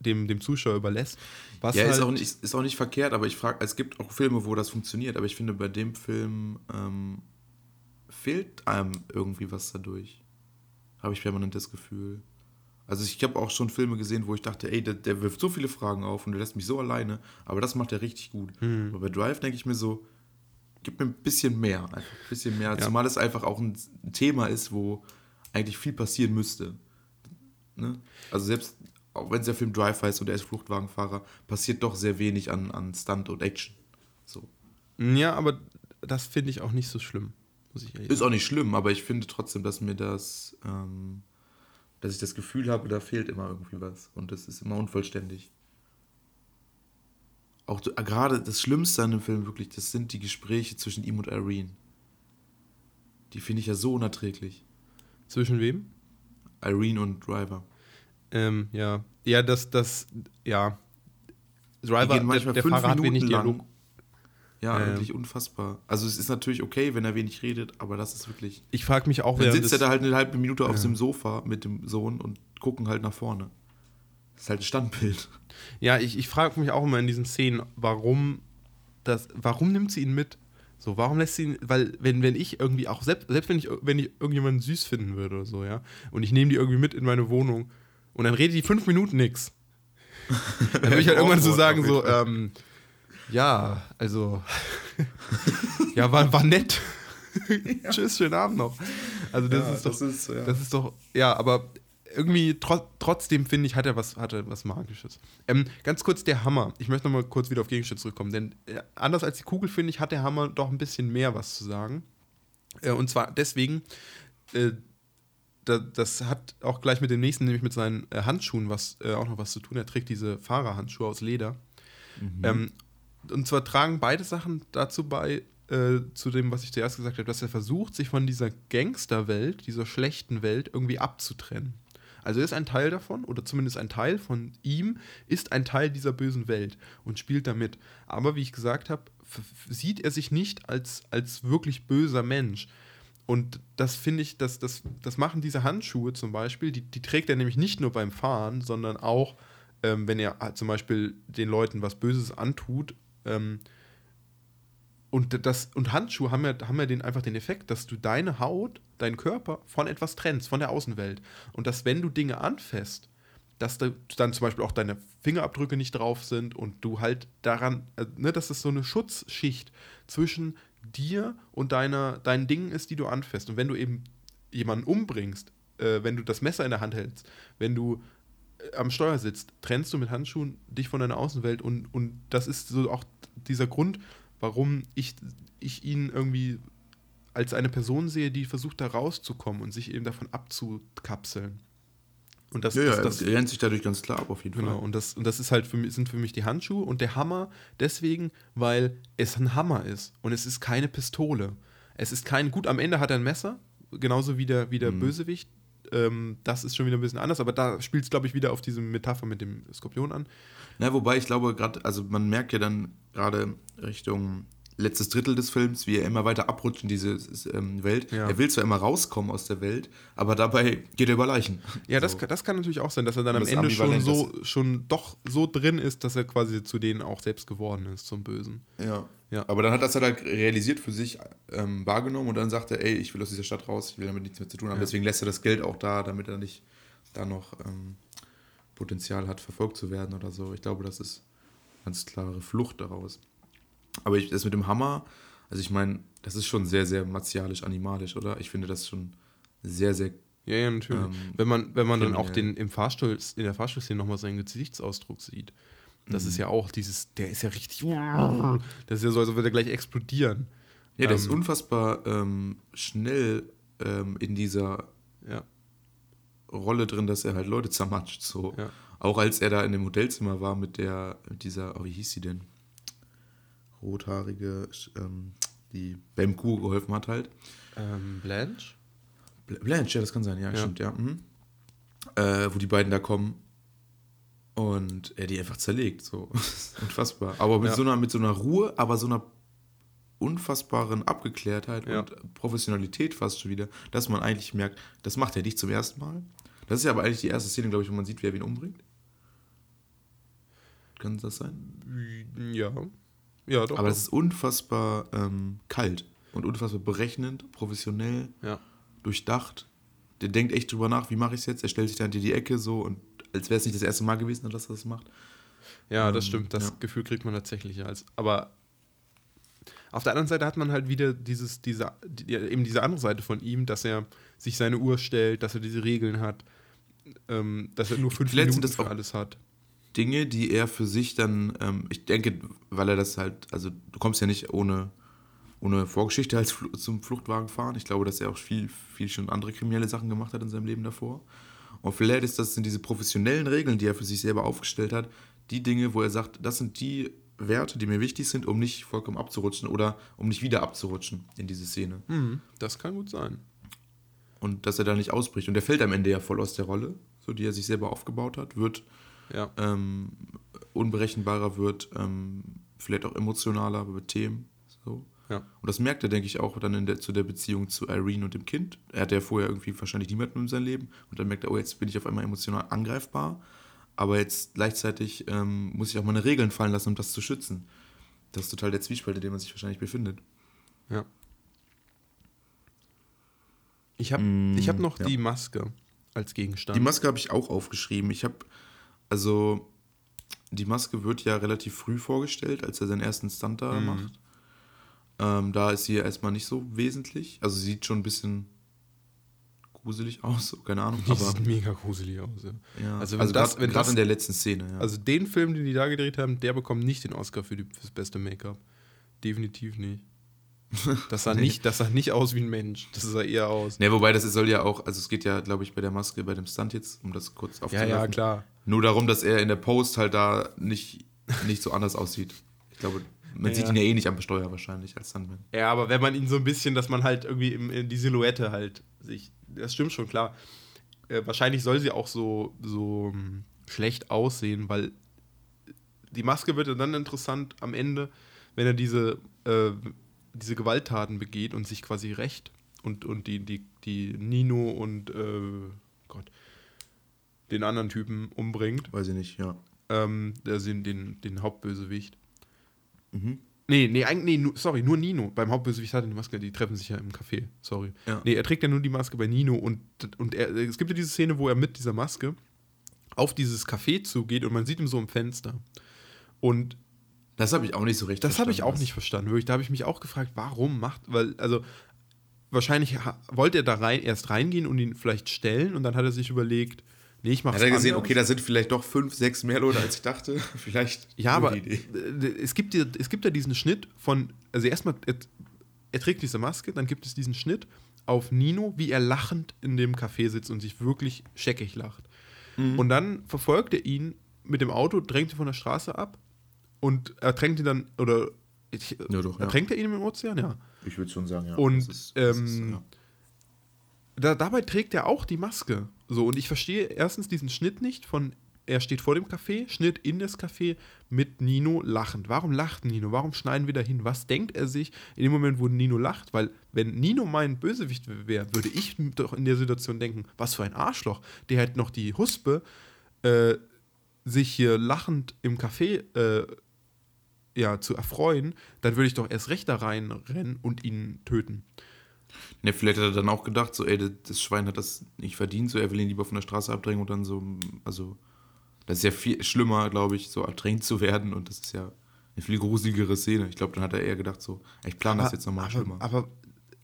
dem, dem Zuschauer überlässt. Was ja, halt ist, auch nicht, ist auch nicht verkehrt, aber ich frage, es gibt auch Filme, wo das funktioniert, aber ich finde, bei dem Film ähm, fehlt einem irgendwie was dadurch. Habe ich permanent das Gefühl. Also ich habe auch schon Filme gesehen, wo ich dachte, ey, der, der, wirft so viele Fragen auf und der lässt mich so alleine, aber das macht er richtig gut. Mhm. Aber bei Drive denke ich mir so, gib mir ein bisschen mehr, einfach ein bisschen mehr, ja. zumal es einfach auch ein Thema ist, wo eigentlich viel passieren müsste. Ne? Also selbst auch wenn es der Film Drive heißt und er ist Fluchtwagenfahrer, passiert doch sehr wenig an, an Stunt und Action. So. Ja, aber das finde ich auch nicht so schlimm. Muss ich ist auch nicht schlimm, aber ich finde trotzdem, dass mir das, ähm, dass ich das Gefühl habe, da fehlt immer irgendwie was. Und das ist immer unvollständig. Auch gerade das Schlimmste an dem Film wirklich, das sind die Gespräche zwischen ihm und Irene. Die finde ich ja so unerträglich. Zwischen wem? Irene und Driver. Ähm, ja. Ja, das, das, ja. Driver, der, der Fahrer hat wenig Dialog. Ja, ähm. wirklich unfassbar. Also es ist natürlich okay, wenn er wenig redet, aber das ist wirklich. Ich frage mich auch, wer. Dann sitzt er da halt eine halbe Minute ja. auf dem Sofa mit dem Sohn und gucken halt nach vorne. Das ist halt ein Standbild. (laughs) Ja, ich, ich frage mich auch immer in diesen Szenen, warum das, warum nimmt sie ihn mit? So, warum lässt sie ihn, weil, wenn, wenn ich irgendwie auch, selbst, selbst wenn ich, wenn ich irgendjemanden süß finden würde oder so, ja, und ich nehme die irgendwie mit in meine Wohnung, und dann redet die fünf Minuten nix. (laughs) Dann würde ich halt irgendwann so sagen, so, ähm, ja, also, (laughs) ja, war, war nett. ja. Tschüss, schönen Abend noch. Also das ja, ist doch, das ist, ja. das ist doch, ja, aber irgendwie tro trotzdem finde ich, hat er was, hat er was Magisches. Ähm, ganz kurz der Hammer. Ich möchte noch mal kurz wieder auf Gegenstände zurückkommen, denn äh, anders als die Kugel finde ich, hat der Hammer doch ein bisschen mehr was zu sagen. Äh, und zwar deswegen, äh, da, das hat auch gleich mit dem nächsten, nämlich mit seinen äh, Handschuhen, was äh, auch noch was zu tun. Er trägt diese Fahrerhandschuhe aus Leder. Mhm. Ähm, und zwar tragen beide Sachen dazu bei, äh, zu dem, was ich zuerst gesagt habe, dass er versucht, sich von dieser Gangsterwelt, dieser schlechten Welt irgendwie abzutrennen. Also ist ein Teil davon, oder zumindest ein Teil von ihm, ist ein Teil dieser bösen Welt und spielt damit. Aber wie ich gesagt habe, sieht er sich nicht als, als wirklich böser Mensch, und das finde ich, das, das, das machen diese Handschuhe zum Beispiel, die, die trägt er nämlich nicht nur beim Fahren, sondern auch, ähm, wenn er zum Beispiel den Leuten was Böses antut. Ähm, und, das, und Handschuhe haben ja, haben ja den, einfach den Effekt, dass du deine Haut, deinen Körper von etwas trennst, von der Außenwelt. Und dass, wenn du Dinge anfasst, dass da dann zum Beispiel auch deine Fingerabdrücke nicht drauf sind und du halt daran, äh, ne, dass es so eine Schutzschicht zwischen dir und deiner, deinen Dingen ist, die du anfasst. Und wenn du eben jemanden umbringst, äh, wenn du das Messer in der Hand hältst, wenn du äh, am Steuer sitzt, trennst du mit Handschuhen dich von deiner Außenwelt und, und das ist so auch dieser Grund, warum ich, ich ihn irgendwie als eine Person sehe, die versucht da rauszukommen und sich eben davon abzukapseln. Und das, Ja, das, ja, das, er rennt sich dadurch ganz klar ab, auf jeden Genau, Fall. und das, und das ist halt für mich, sind für mich die Handschuhe und der Hammer deswegen, weil es ein Hammer ist und es ist keine Pistole. Es ist kein, gut, am Ende hat er ein Messer, genauso wie der, wie der Bösewicht. Ähm, das ist schon wieder ein bisschen anders, aber da spielt es, glaube ich, wieder auf diese Metapher mit dem Skorpion an. Na, wobei ich glaube, gerade, also man merkt ja dann gerade Richtung letztes Drittel des Films, wie er immer weiter abrutscht in diese ähm, Welt. Ja. Er will zwar immer rauskommen aus der Welt, aber dabei geht er über Leichen. Ja, das, So. kann- das kann natürlich auch sein, dass er dann am Das Ende schon so, schon doch so drin ist, dass er quasi zu denen auch selbst geworden ist, zum Bösen. Ja. Ja. Aber dann hat das halt halt realisiert für sich ähm, wahrgenommen und dann sagt er, ey, ich will aus dieser Stadt raus, ich will damit nichts mehr zu tun haben. Ja. Deswegen lässt er das Geld auch da, damit er nicht da noch ähm, Potenzial hat, verfolgt zu werden oder so. Ich glaube, das ist ganz klare Flucht daraus. Aber ich, das mit dem Hammer, also ich meine, das ist schon sehr, sehr martialisch-animalisch, oder? Ich finde das schon sehr, sehr Ja, ja, natürlich. Ähm, wenn man, wenn man dann auch den im Fahrstuhl, in der Fahrstuhlszene nochmal seinen Gesichtsausdruck sieht. Das Mhm. ist ja auch dieses, der ist ja richtig. Das ist ja so, als würde er gleich explodieren. Ja, der ist Ähm, unfassbar ähm, schnell ähm, in dieser Ja. Rolle drin, dass er halt Leute zermatscht. So. Ja. Auch als er da in dem Hotelzimmer war mit der, mit dieser, oh, wie hieß sie denn? Rothaarige, ähm, die beim Kuh geholfen hat halt. Ähm, Blanche? Bl- Blanche, ja, das kann sein, ja, Ja. stimmt, ja. Mhm. Äh, wo die beiden da kommen und er die einfach zerlegt, so. (laughs) Unfassbar. Aber mit, Ja. so einer, mit so einer Ruhe, aber so einer unfassbaren Abgeklärtheit Ja. und Professionalität fast schon wieder, dass man eigentlich merkt, das macht er nicht zum ersten Mal. Das ist ja aber eigentlich die erste Szene, glaube ich, wo man sieht, wer wen umbringt. Kann das sein? Ja. Ja, doch. Aber das ist unfassbar ähm, kalt und unfassbar berechnend, professionell, ja. durchdacht. Der denkt echt drüber nach, wie mache ich es jetzt? Er stellt sich dann in die Ecke so und als wäre es nicht das erste Mal gewesen, dass er das macht. ja, das Ähm, stimmt. Das ja. Gefühl kriegt man tatsächlich als. Aber auf der anderen Seite hat man halt wieder dieses, diese, die, eben diese andere Seite von ihm, dass er sich seine Uhr stellt, dass er diese Regeln hat, ähm, dass er nur fünf Vielleicht Minuten das für auch- alles hat. Dinge, die er für sich dann, ähm, ich denke, weil er das halt, also du kommst ja nicht ohne, ohne Vorgeschichte als Fl zum Fluchtwagen fahren. Ich glaube, dass er auch viel, viel schon andere kriminelle Sachen gemacht hat in seinem Leben davor. Und vielleicht ist das sind diese professionellen Regeln, die er für sich selber aufgestellt hat, die Dinge, wo er sagt, das sind die Werte, die mir wichtig sind, um nicht vollkommen abzurutschen oder um nicht wieder abzurutschen in diese Szene. Mhm, das kann gut sein. Und dass er da nicht ausbricht. Und der fällt am Ende ja voll aus der Rolle, so die er sich selber aufgebaut hat, wird Ja. ähm, unberechenbarer wird, ähm, vielleicht auch emotionaler wird Themen. So. Ja. Und das merkt er, denke ich, auch dann in der, zu der Beziehung zu Irene und dem Kind. Er hatte ja vorher irgendwie wahrscheinlich niemanden in seinem Leben und dann merkt er, oh, jetzt bin ich auf einmal emotional angreifbar, aber jetzt gleichzeitig ähm, muss ich auch meine Regeln fallen lassen, um das zu schützen. Das ist total der Zwiespalt, in dem man sich wahrscheinlich befindet. Ja. Ich habe Mm, ich hab noch ja. die Maske als Gegenstand. Die Maske habe ich auch aufgeschrieben. Ich habe, also, die Maske wird ja relativ früh vorgestellt, als er seinen ersten Stunt da Mhm. macht. Ähm, da ist sie ja erstmal nicht so wesentlich. Also, sie sieht schon ein bisschen gruselig aus, so, keine Ahnung. die Aber, sieht mega gruselig aus. Ja. ja. Also Also, wenn das- grad- wenn das- in der letzten Szene, ja. Also den Film, den die da gedreht haben, der bekommt nicht den Oscar für das beste Make-up. Definitiv nicht. (laughs) Das sah, nicht. das sah nicht aus wie ein Mensch. Das sah eher aus. ne, wobei das soll ja auch, also es geht ja, glaube ich, bei der Maske, bei dem Stunt jetzt, um das kurz Ja, aufzugreifen. ja, klar. Nur darum, dass er in der Post halt da nicht, nicht so anders aussieht. Ich glaube, man Ja, sieht ja. ihn ja eh nicht am Steuer wahrscheinlich als Stuntman. Ja, aber wenn man ihn so ein bisschen, dass man halt irgendwie im, in die Silhouette halt sich. Das stimmt schon, klar. Äh, wahrscheinlich soll sie auch so, so ähm, schlecht aussehen, weil die Maske wird ja dann interessant am Ende, wenn er diese, äh, diese Gewalttaten begeht und sich quasi rächt und, und die, die, die Nino und äh, Gott, den anderen Typen umbringt. Weiß ich nicht, ja. Ähm, also den, den, Hauptbösewicht. Mhm. Nee, nee, eigentlich, nee, sorry, nur Nino. Beim Hauptbösewicht hat er die Maske, die treffen sich ja im Café, sorry. Ja. Nee, er trägt ja nur die Maske bei Nino und, und er, es gibt ja diese Szene, wo er mit dieser Maske auf dieses Café zugeht und man sieht ihn so im Fenster. Und Das habe ich auch nicht so recht das habe ich verstanden, auch was- nicht verstanden. Wirklich, da habe ich mich auch gefragt, warum macht, weil, also wahrscheinlich wollte er da rein, erst reingehen und ihn vielleicht stellen und dann hat er sich überlegt, nee, ich mache Hat er gesehen, okay, da sind vielleicht doch fünf, sechs mehr Leute, als ich dachte. (laughs) vielleicht. Ja, aber Idee. es gibt, ja, es gibt ja diesen Schnitt von, also erstmal, er, er trägt diese Maske, dann gibt es diesen Schnitt auf Nino, wie er lachend in dem Café sitzt und sich wirklich scheckig lacht. Mhm. Und dann verfolgt er ihn mit dem Auto, drängt ihn von der Straße ab und ertränkt ihn dann, oder ich, Ja, doch, ja. ertränkt er ihn im Ozean? Ja. Ich würde schon sagen, ja. Und, das ist, das ist, ähm, ja. Da, dabei trägt er auch die Maske. So, und ich verstehe erstens diesen Schnitt nicht von, er steht vor dem Café, Schnitt in das Café mit Nino lachend. Warum lacht Nino? Warum schneiden wir da hin? Was denkt er sich in dem Moment, wo Nino lacht? Weil, wenn Nino mein Bösewicht wäre, würde ich doch in der Situation denken, was für ein Arschloch. Der hat noch die Huspe, äh, sich hier lachend im Café äh, ja, zu erfreuen, dann würde ich doch erst recht da reinrennen und ihn töten. Ne, vielleicht hat er dann auch gedacht, so, ey, das- Schwein hat das nicht verdient, so, er will ihn lieber von der Straße abdrängen und dann so, also, das ist ja viel schlimmer, glaube ich, so ertränkt zu werden und das ist ja eine viel gruseligere Szene. Ich glaube, dann hat er eher gedacht, so, ich plane das jetzt nochmal aber, schlimmer. aber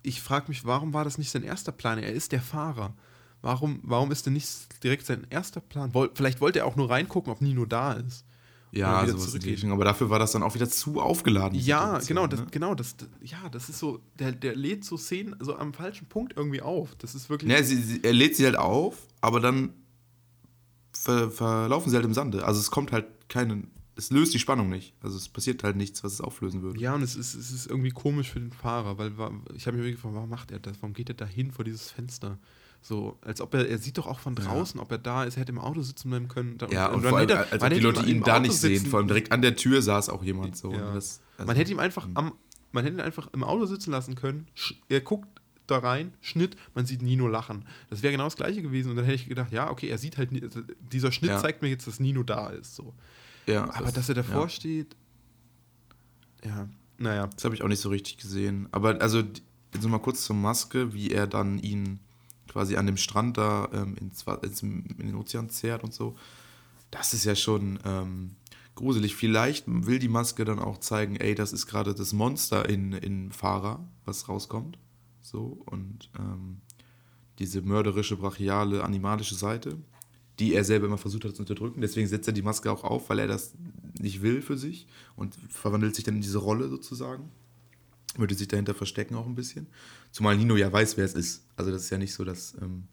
ich frage mich, warum war das nicht sein erster Plan? Er ist der Fahrer. Warum, warum ist denn nicht direkt sein erster Plan? Vielleicht wollte er auch nur reingucken, ob Nino da ist. Ja, wieder zurückgeht. Aber dafür war das dann auch wieder zu aufgeladen. Ja, genau, das, ne? genau, das, ja, das ist so, der, der lädt so Szenen so am falschen Punkt irgendwie auf. Das ist wirklich. Ja, sie, sie, er lädt sie halt auf, aber dann ver, verlaufen sie halt im Sande. Also es kommt halt keine, es löst die Spannung nicht. Also es passiert halt nichts, was es auflösen würde. Ja, und es ist, es ist irgendwie komisch für den Fahrer, weil ich habe wirklich gefragt, warum macht er das? Warum geht er da hin vor dieses Fenster? So, als ob er, er sieht doch auch von Ja. draußen, ob er da ist, er hätte im Auto sitzen bleiben können. Da- Ja, und, vor allem, als man ob die Leute ihn da Auto nicht sehen. sitzen- Vor allem direkt an der Tür saß auch jemand so. Ja. Das, also- man hätte ihn einfach am, man hätte ihn einfach im Auto sitzen lassen können. Er guckt da rein, Schnitt, man sieht Nino lachen. Das wäre genau das gleiche gewesen. Und dann hätte ich gedacht, ja, okay, er sieht halt, ni- dieser Schnitt Ja. zeigt mir jetzt, dass Nino da ist. So. ja, Aber dass er davor ja. steht, ja, naja. Das habe ich auch nicht so richtig gesehen. Aber also, noch mal kurz zur Maske, wie er dann ihn quasi an dem Strand da ähm, ins, ins, in den Ozean zerrt und so. Das ist ja schon ähm, gruselig. Vielleicht will die Maske dann auch zeigen, ey, das ist gerade das Monster in, in Fahrer, was rauskommt. So, und ähm, diese mörderische, brachiale, animalische Seite, die er selber immer versucht hat zu unterdrücken. Deswegen setzt er die Maske auch auf, weil er das nicht will für sich und verwandelt sich dann in diese Rolle sozusagen. Würde sich dahinter verstecken auch ein bisschen. Zumal Nino ja weiß, wer es ist. Also das ist ja nicht so, dass ähm,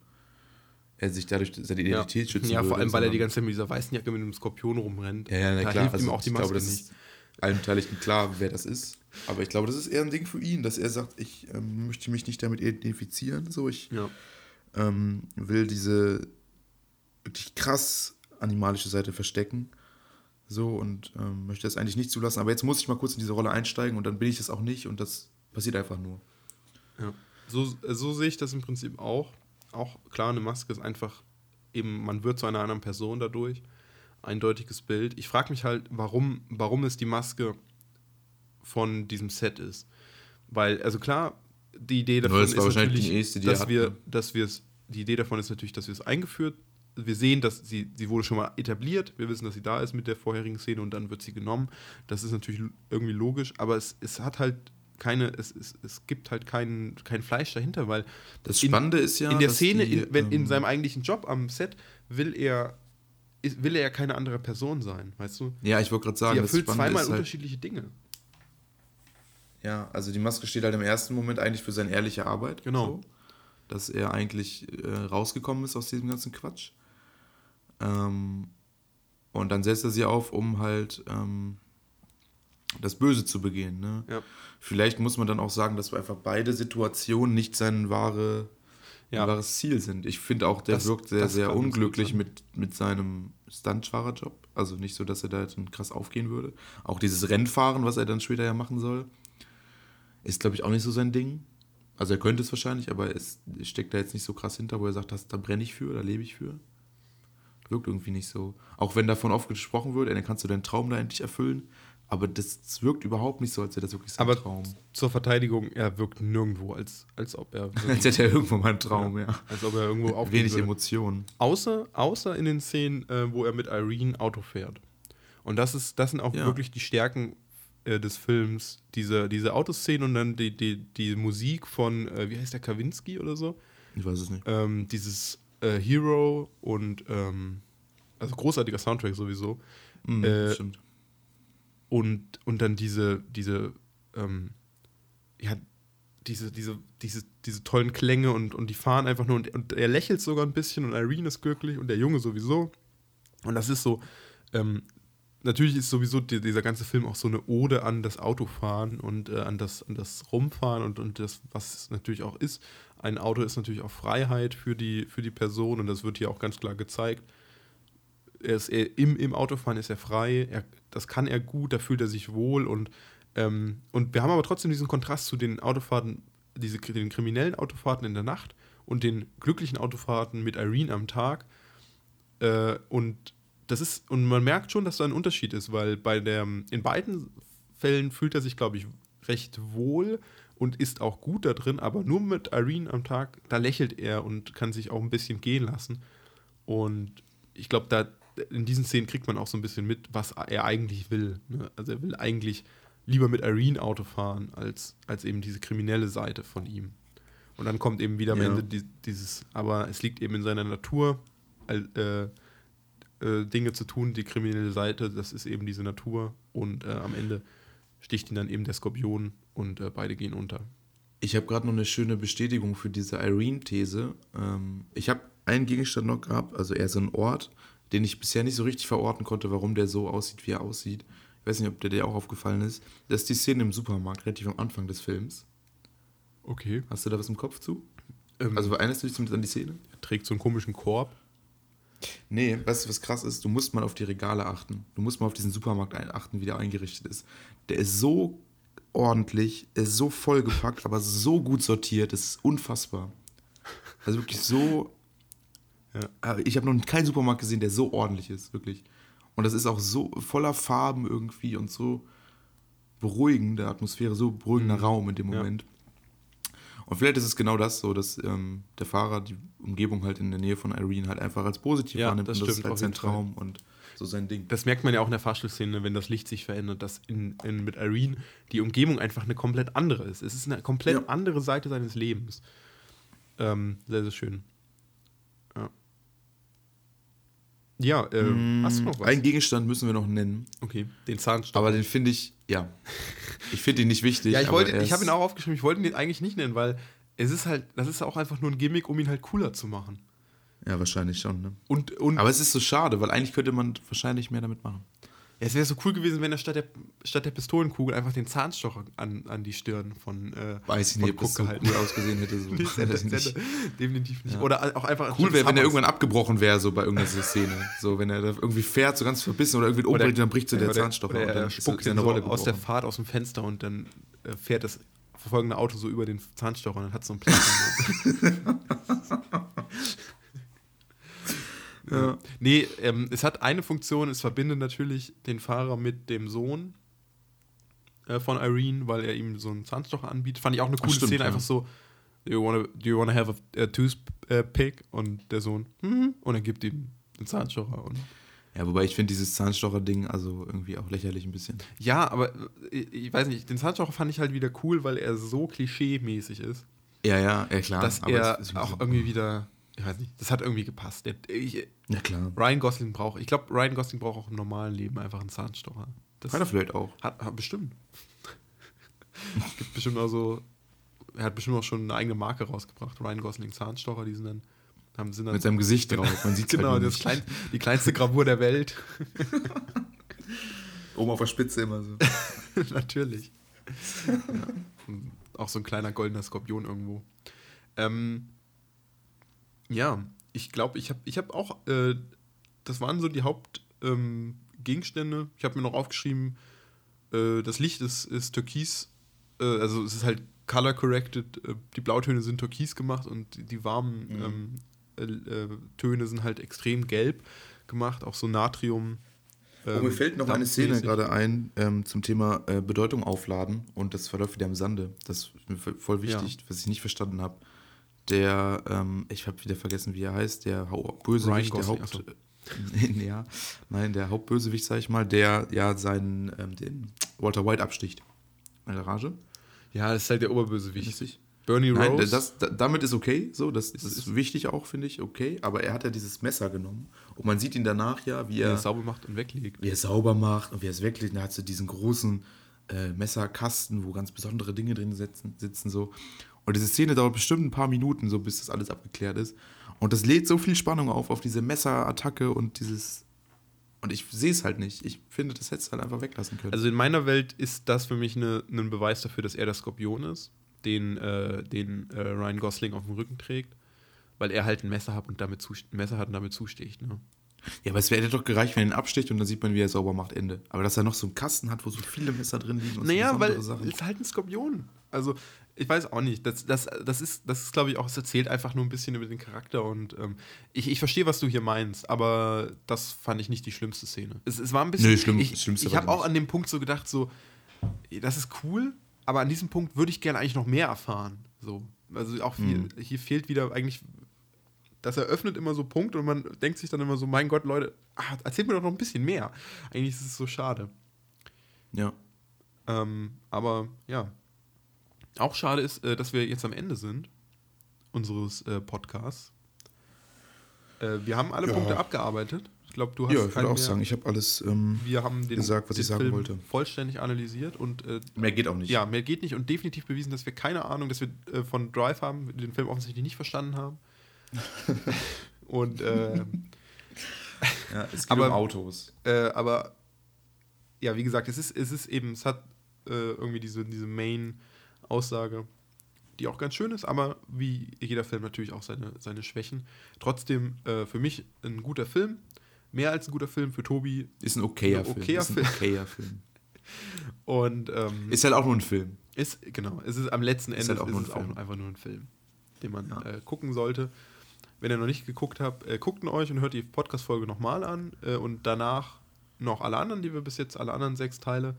er sich dadurch seine Identität schützen Ja, vor würde, allem, weil er die ganze Zeit mit dieser weißen Jacke mit einem Skorpion rumrennt. ja, ja, na da klar. hilft also ihm auch die ich glaube, das nicht. ist allen Beteiligten klar, wer das ist. Aber ich glaube, das ist eher ein Ding für ihn, dass er sagt, ich ähm, möchte mich nicht damit identifizieren. So, ich Ja. ähm, will diese wirklich krass animalische Seite verstecken. So und ähm, möchte das eigentlich nicht zulassen. Aber jetzt muss ich mal kurz in diese Rolle einsteigen und dann bin ich das auch nicht und das passiert einfach nur. Ja. So, so sehe ich das im Prinzip auch. Auch klar, eine Maske ist einfach eben, man wird zu einer anderen Person dadurch. Eindeutiges Bild. Ich frage mich halt, warum, warum es die Maske von diesem Set ist. Weil, also klar, die Idee davon das war ist natürlich, die erste, die dass wir, ne? dass wir es, die Idee davon ist natürlich, dass wir es eingeführt, wir sehen, dass sie, sie wurde schon mal etabliert, wir wissen, dass sie da ist mit der vorherigen Szene und dann wird sie genommen. Das ist natürlich irgendwie logisch, aber es, es hat halt keine, es, es, es gibt halt kein, kein Fleisch dahinter, weil Das in- Spannende ist ja, in der Szene, die, in, wenn, in ähm, seinem eigentlichen Job am Set, will er, ist, will er ja keine andere Person sein, weißt du? Ja, ich wollte gerade Sie sagen, das erfüllt Spannende zweimal halt, unterschiedliche Dinge. Ja, also die Maske steht halt im ersten Moment eigentlich für seine ehrliche Arbeit. Genau. So, dass er eigentlich äh, rausgekommen ist aus diesem ganzen Quatsch. Ähm, und dann setzt er sie auf, um halt ähm, das Böse zu begehen. Ne? Ja. Vielleicht muss man dann auch sagen, dass einfach beide Situationen nicht sein wahre, Ja. wahres Ziel sind. Ich finde auch, der Das- wirkt sehr, sehr unglücklich mit, mit seinem Stuntfahrerjob. Also nicht so, dass er da jetzt krass aufgehen würde. Auch dieses Rennfahren, was er dann später ja machen soll, ist, glaube ich, auch nicht so sein Ding. Also er könnte es wahrscheinlich, aber es steckt da jetzt nicht so krass hinter, wo er sagt, das, da brenne ich für, da lebe ich für. Wirkt irgendwie nicht so. Auch wenn davon oft gesprochen wird, dann kannst du deinen Traum da endlich erfüllen. Aber das, das wirkt überhaupt nicht so, als wäre das wirklich sein Aber Traum. zur Verteidigung, er wirkt nirgendwo, als, als ob er (laughs) Als hätte er irgendwo mal einen Traum, ja. als ob er irgendwo aufgehen Wenig würde. Emotionen. Außer, außer in den Szenen, äh, wo er mit Irene Auto fährt. Und das ist, das sind auch Ja. wirklich die Stärken äh, des Films. Diese, diese Autoszenen und dann die, die, die Musik von, äh, wie heißt der, Kawinski oder so? Ich weiß es nicht. Ähm, dieses äh, Hero und ähm, also großartiger Soundtrack sowieso. Mhm, äh, stimmt. Und, und dann diese, diese, ähm, ja, diese, diese, diese, diese tollen Klänge und, und die fahren einfach nur und, und er lächelt sogar ein bisschen und Irene ist glücklich und der Junge sowieso. Und das ist so, ähm, natürlich ist sowieso die, dieser ganze Film auch so eine Ode an das Autofahren und äh, an, das, an das Rumfahren und, und das, was es natürlich auch ist. Ein Auto ist natürlich auch Freiheit für die, für die Person und das wird hier auch ganz klar gezeigt. Er ist er, im, im Autofahren ist er frei, er, das kann er gut, da fühlt er sich wohl und, ähm, und wir haben aber trotzdem diesen Kontrast zu den Autofahrten, diese, den kriminellen Autofahrten in der Nacht und den glücklichen Autofahrten mit Irene am Tag. Äh, und das ist, und man merkt schon, dass da ein Unterschied ist, weil bei der, in beiden Fällen fühlt er sich, glaube ich, recht wohl und ist auch gut da drin, aber nur mit Irene am Tag, da lächelt er und kann sich auch ein bisschen gehen lassen. Und ich glaube, da in diesen Szenen kriegt man auch so ein bisschen mit, was er eigentlich will. Ne? Also er will eigentlich lieber mit Irene Auto fahren, als, als eben diese kriminelle Seite von ihm. Und dann kommt eben wieder am Ja. Ende die, dieses, aber es liegt eben in seiner Natur, äh, äh, Dinge zu tun, die kriminelle Seite, das ist eben diese Natur. Und äh, am Ende sticht ihn dann eben der Skorpion und äh, beide gehen unter. Ich habe gerade noch eine schöne Bestätigung für diese Irene-These. Ähm, ich habe einen Gegenstand noch gehabt, also eher so einen Ort, den ich bisher nicht so richtig verorten konnte, warum der so aussieht, wie er aussieht. Ich weiß nicht, ob der dir auch aufgefallen ist. Das ist die Szene im Supermarkt, relativ am Anfang des Films. Okay. Hast du da was im Kopf zu? Ähm, Also erinnerst du dich zumindest an die Szene? er trägt so einen komischen Korb. Nee, weißt du, was krass ist? Du musst mal auf die Regale achten. Du musst mal auf diesen Supermarkt achten, wie der eingerichtet ist. Der ist so ordentlich, er ist so vollgepackt, aber so gut sortiert, das ist unfassbar. Also wirklich so. Ja. Aber Ich habe noch keinen Supermarkt gesehen, der so ordentlich ist, wirklich. Und das ist auch so voller Farben irgendwie und so beruhigende Atmosphäre, so beruhigender Raum in dem Mhm. Ja. Und vielleicht ist es genau das so, dass ähm, der Fahrer die Umgebung halt in der Nähe von Irene halt einfach als positiv Ja, wahrnimmt das und das ist stimmt, halt auf sein jeden Fall. Traum und so sein Ding. Das merkt man ja auch in der Fahrstuhlszene, wenn das Licht sich verändert, dass in, in, mit Irene die Umgebung einfach eine komplett andere ist. Es ist eine komplett Ja. andere Seite seines Lebens. Ähm, sehr, sehr schön. Ja. Ja, ähm, hast du noch was? Einen Gegenstand müssen wir noch nennen, okay, den Zahnstocher. aber den finde ich, ja, (laughs) ich finde ihn nicht wichtig. ja, ich, wollte, ich habe ihn auch aufgeschrieben, ich wollte ihn eigentlich nicht nennen, weil es ist halt, das ist auch einfach nur ein Gimmick, um ihn halt cooler zu machen. Ja, wahrscheinlich schon, ne? Und, und Aber es ist so schade, weil eigentlich könnte man wahrscheinlich mehr damit machen. Es wäre so cool gewesen, wenn er statt der, statt der Pistolenkugel einfach den Zahnstocher an, an die Stirn von äh, Weiß ich von nicht, ob das so cool ausgesehen hätte. So. (laughs) Nicht, hätte, ich nicht. hätte, definitiv nicht. Ja. Oder auch einfach Cool wäre, wenn er irgendwann abgebrochen wäre, so bei irgendeiner (laughs) Szene. So, wenn er da irgendwie fährt, so ganz verbissen oder irgendwie umbringt, dann bricht so der oder- Zahnstocher Oder und er dann spuckt seine so Rolle aus der. Fahrt aus dem Fenster und dann äh, fährt das verfolgende Auto so über den Zahnstocher und dann hat so ein Plätzchen. (laughs) ja. Nee, ähm, es hat eine Funktion, es verbindet natürlich den Fahrer mit dem Sohn äh, von Irene, weil er ihm so einen Zahnstocher anbietet. Fand ich auch eine coole stimmt, Szene, ja. einfach so, do you wanna, do you wanna have a, a toothpick? Und der Sohn, mhm. und er gibt ihm den Zahnstocher und Ja, wobei ich finde dieses Zahnstocher-Ding also irgendwie auch lächerlich ein bisschen. Ja, aber äh, ich, ich weiß nicht, den Zahnstocher fand ich halt wieder cool, weil er so klischee-mäßig ist, Ja, ja, ja klar. dass er auch irgendwie wieder, ich weiß nicht, das hat irgendwie gepasst. Der, ich, Ja, klar. Ryan Gosling braucht, ich glaube, Ryan Gosling braucht auch im normalen Leben einfach einen Zahnstocher. Das Hat er vielleicht auch. hat, hat bestimmt. Gibt bestimmt auch so, er hat bestimmt auch schon eine eigene Marke rausgebracht. Ryan Gosling Zahnstocher, die sind dann, haben, sind dann Mit seinem Gesicht drauf. Man sieht (laughs) genau, halt das klein, die kleinste Gravur der Welt. (laughs) Oben auf der Spitze immer so. (laughs) Natürlich. ja. Auch so ein kleiner goldener Skorpion irgendwo. Ähm, ja, ich glaube, ich habe ich hab auch, äh, das waren so die Hauptgegenstände. Ähm, ich habe mir noch aufgeschrieben, äh, das Licht ist, ist türkis, äh, also es ist halt color corrected, äh, die Blautöne sind türkis gemacht und die, die warmen Mhm. ähm, äh, äh, Töne sind halt extrem gelb gemacht, auch so Natrium. Oh, mir ähm, fällt noch eine Szene gerade ein ähm, zum Thema äh, Bedeutung aufladen und das verläuft wieder im Sande. Das ist mir voll- voll wichtig, was ich nicht verstanden habe. Der, ähm, ich habe wieder vergessen, wie er heißt, der Hau Bösewicht, der Haupt. (laughs) ja, nein, der Hauptbösewicht, sag ich mal, der ja seinen, ähm, den Walter White absticht. In der Garage. Ja, das ist halt der Oberbösewicht. Richtig. Bernie Nein, Rose. das, da, damit ist okay, so, das, das Ist- wichtig auch, finde ich, okay. Aber er hat ja dieses Messer genommen und man sieht ihn danach ja, wie der er es sauber macht und weglegt. wie er es sauber macht und wie er es weglegt. Und da hat so diesen großen, äh, Messerkasten, wo ganz besondere Dinge drin sitzen, sitzen so. Und diese Szene dauert bestimmt ein paar Minuten, so bis das alles abgeklärt ist. Und das lädt so viel Spannung auf, auf diese Messerattacke und dieses. Und ich sehe es halt nicht. Ich finde, das hättest du halt einfach weglassen können. Also in meiner Welt ist das für mich ne, ein Beweis dafür, dass er der Skorpion ist, den, äh, den äh, Ryan Gosling auf dem Rücken trägt, weil er halt ein Messer hat und damit, Messer hat und damit zusticht. Ne? Ja, aber es wäre doch gereicht, wenn er ihn absticht und dann sieht man, wie er sauber macht, Ende. Aber dass er noch so einen Kasten hat, wo so viele Messer drin liegen und Naja, so weil besondere Sachen. es ist halt ein Skorpion. Also, ich weiß auch nicht. Das, das, das ist, das ist glaube ich, auch, es erzählt einfach nur ein bisschen über den Charakter und ähm, ich, ich verstehe, was du hier meinst, aber das fand ich nicht die schlimmste Szene. Es, es war ein bisschen. Nö, schlimm- ich ich habe auch an dem Punkt so gedacht, so, das ist cool, aber an diesem Punkt würde ich gerne eigentlich noch mehr erfahren. So. Also auch viel, Mhm. hier fehlt wieder eigentlich. Das eröffnet immer so Punkte und man denkt sich dann immer so, mein Gott, Leute, ah, erzählt mir doch noch ein bisschen mehr. Eigentlich ist es so schade. Ja. Ähm, aber ja. Auch schade ist, äh, dass wir jetzt am Ende sind unseres äh, Podcasts. Äh, wir haben alle Ja. Punkte abgearbeitet. Ich glaube, du hast Ja, ich würde auch mehr. sagen, ich habe alles. Ähm, wir haben den, gesagt, was den ich sagen Film wollte. vollständig analysiert und äh, mehr geht auch nicht. ja, mehr geht nicht und definitiv bewiesen, dass wir keine Ahnung, dass wir äh, von Drive haben, den Film offensichtlich nicht verstanden haben. (laughs) und äh, ja es geht Aber- um Autos. Äh, aber ja, wie gesagt, es ist, es ist eben, es hat äh, irgendwie diese, diese Main-Aussage, die auch ganz schön ist, aber wie jeder Film natürlich auch seine, seine Schwächen. Trotzdem äh, für mich ein guter Film, mehr als ein guter Film für Tobi. Ist ein okayer Ein Film. okayer ist ein Film. okayer Film. (laughs) Und ähm, Ist halt auch nur ein Film. Ist, genau, es ist am letzten Ist Ende halt auch ist nur ein auch Film. einfach nur ein Film, den man Ja. äh, gucken sollte. Wenn ihr noch nicht geguckt habt, äh, guckt ihn euch und hört die Podcast-Folge nochmal an äh, und danach noch alle anderen, die wir bis jetzt, alle anderen sechs Teile.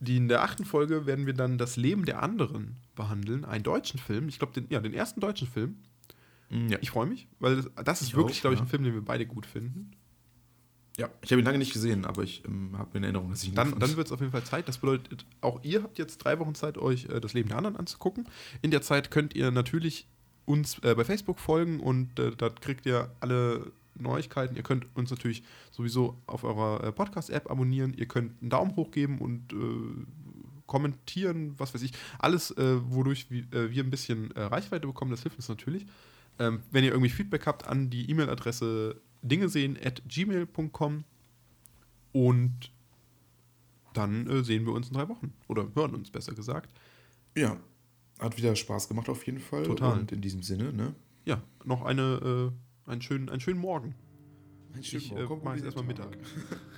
Die in der achten Folge werden wir dann das Leben der anderen behandeln, einen deutschen Film. Ich glaube, den, ja, den ersten deutschen Film. Ja. Ich freue mich, weil das, das ist Ich wirklich, glaube ich, ja. ein Film, den wir beide gut finden. ja. Ich habe ihn lange nicht gesehen, aber ich ähm, habe in Erinnerung, dass ich ihn Dann, gut dann fand. wird es auf jeden Fall Zeit. Das bedeutet, auch ihr habt jetzt drei Wochen Zeit, euch äh, das Leben der anderen anzugucken. In der Zeit könnt ihr natürlich uns äh, bei Facebook folgen und äh, da kriegt ihr alle Neuigkeiten. Ihr könnt uns natürlich sowieso auf eurer äh, Podcast-App abonnieren. Ihr könnt einen Daumen hoch geben und äh, kommentieren, was weiß ich. Alles, äh, wodurch wir, äh, wir ein bisschen äh, Reichweite bekommen, das hilft uns natürlich. Ähm, wenn ihr irgendwie Feedback habt, an die E-Mail-Adresse dingesehen.gmail.com und dann äh, sehen wir uns in drei Wochen. Oder hören uns, besser gesagt. Ja. Hat wieder Spaß gemacht auf jeden Fall. Total. Und in diesem Sinne, ne? Ja, noch eine, einen, schönen, einen schönen Morgen. Ein Ich äh, mache jetzt erstmal Mittag. (laughs)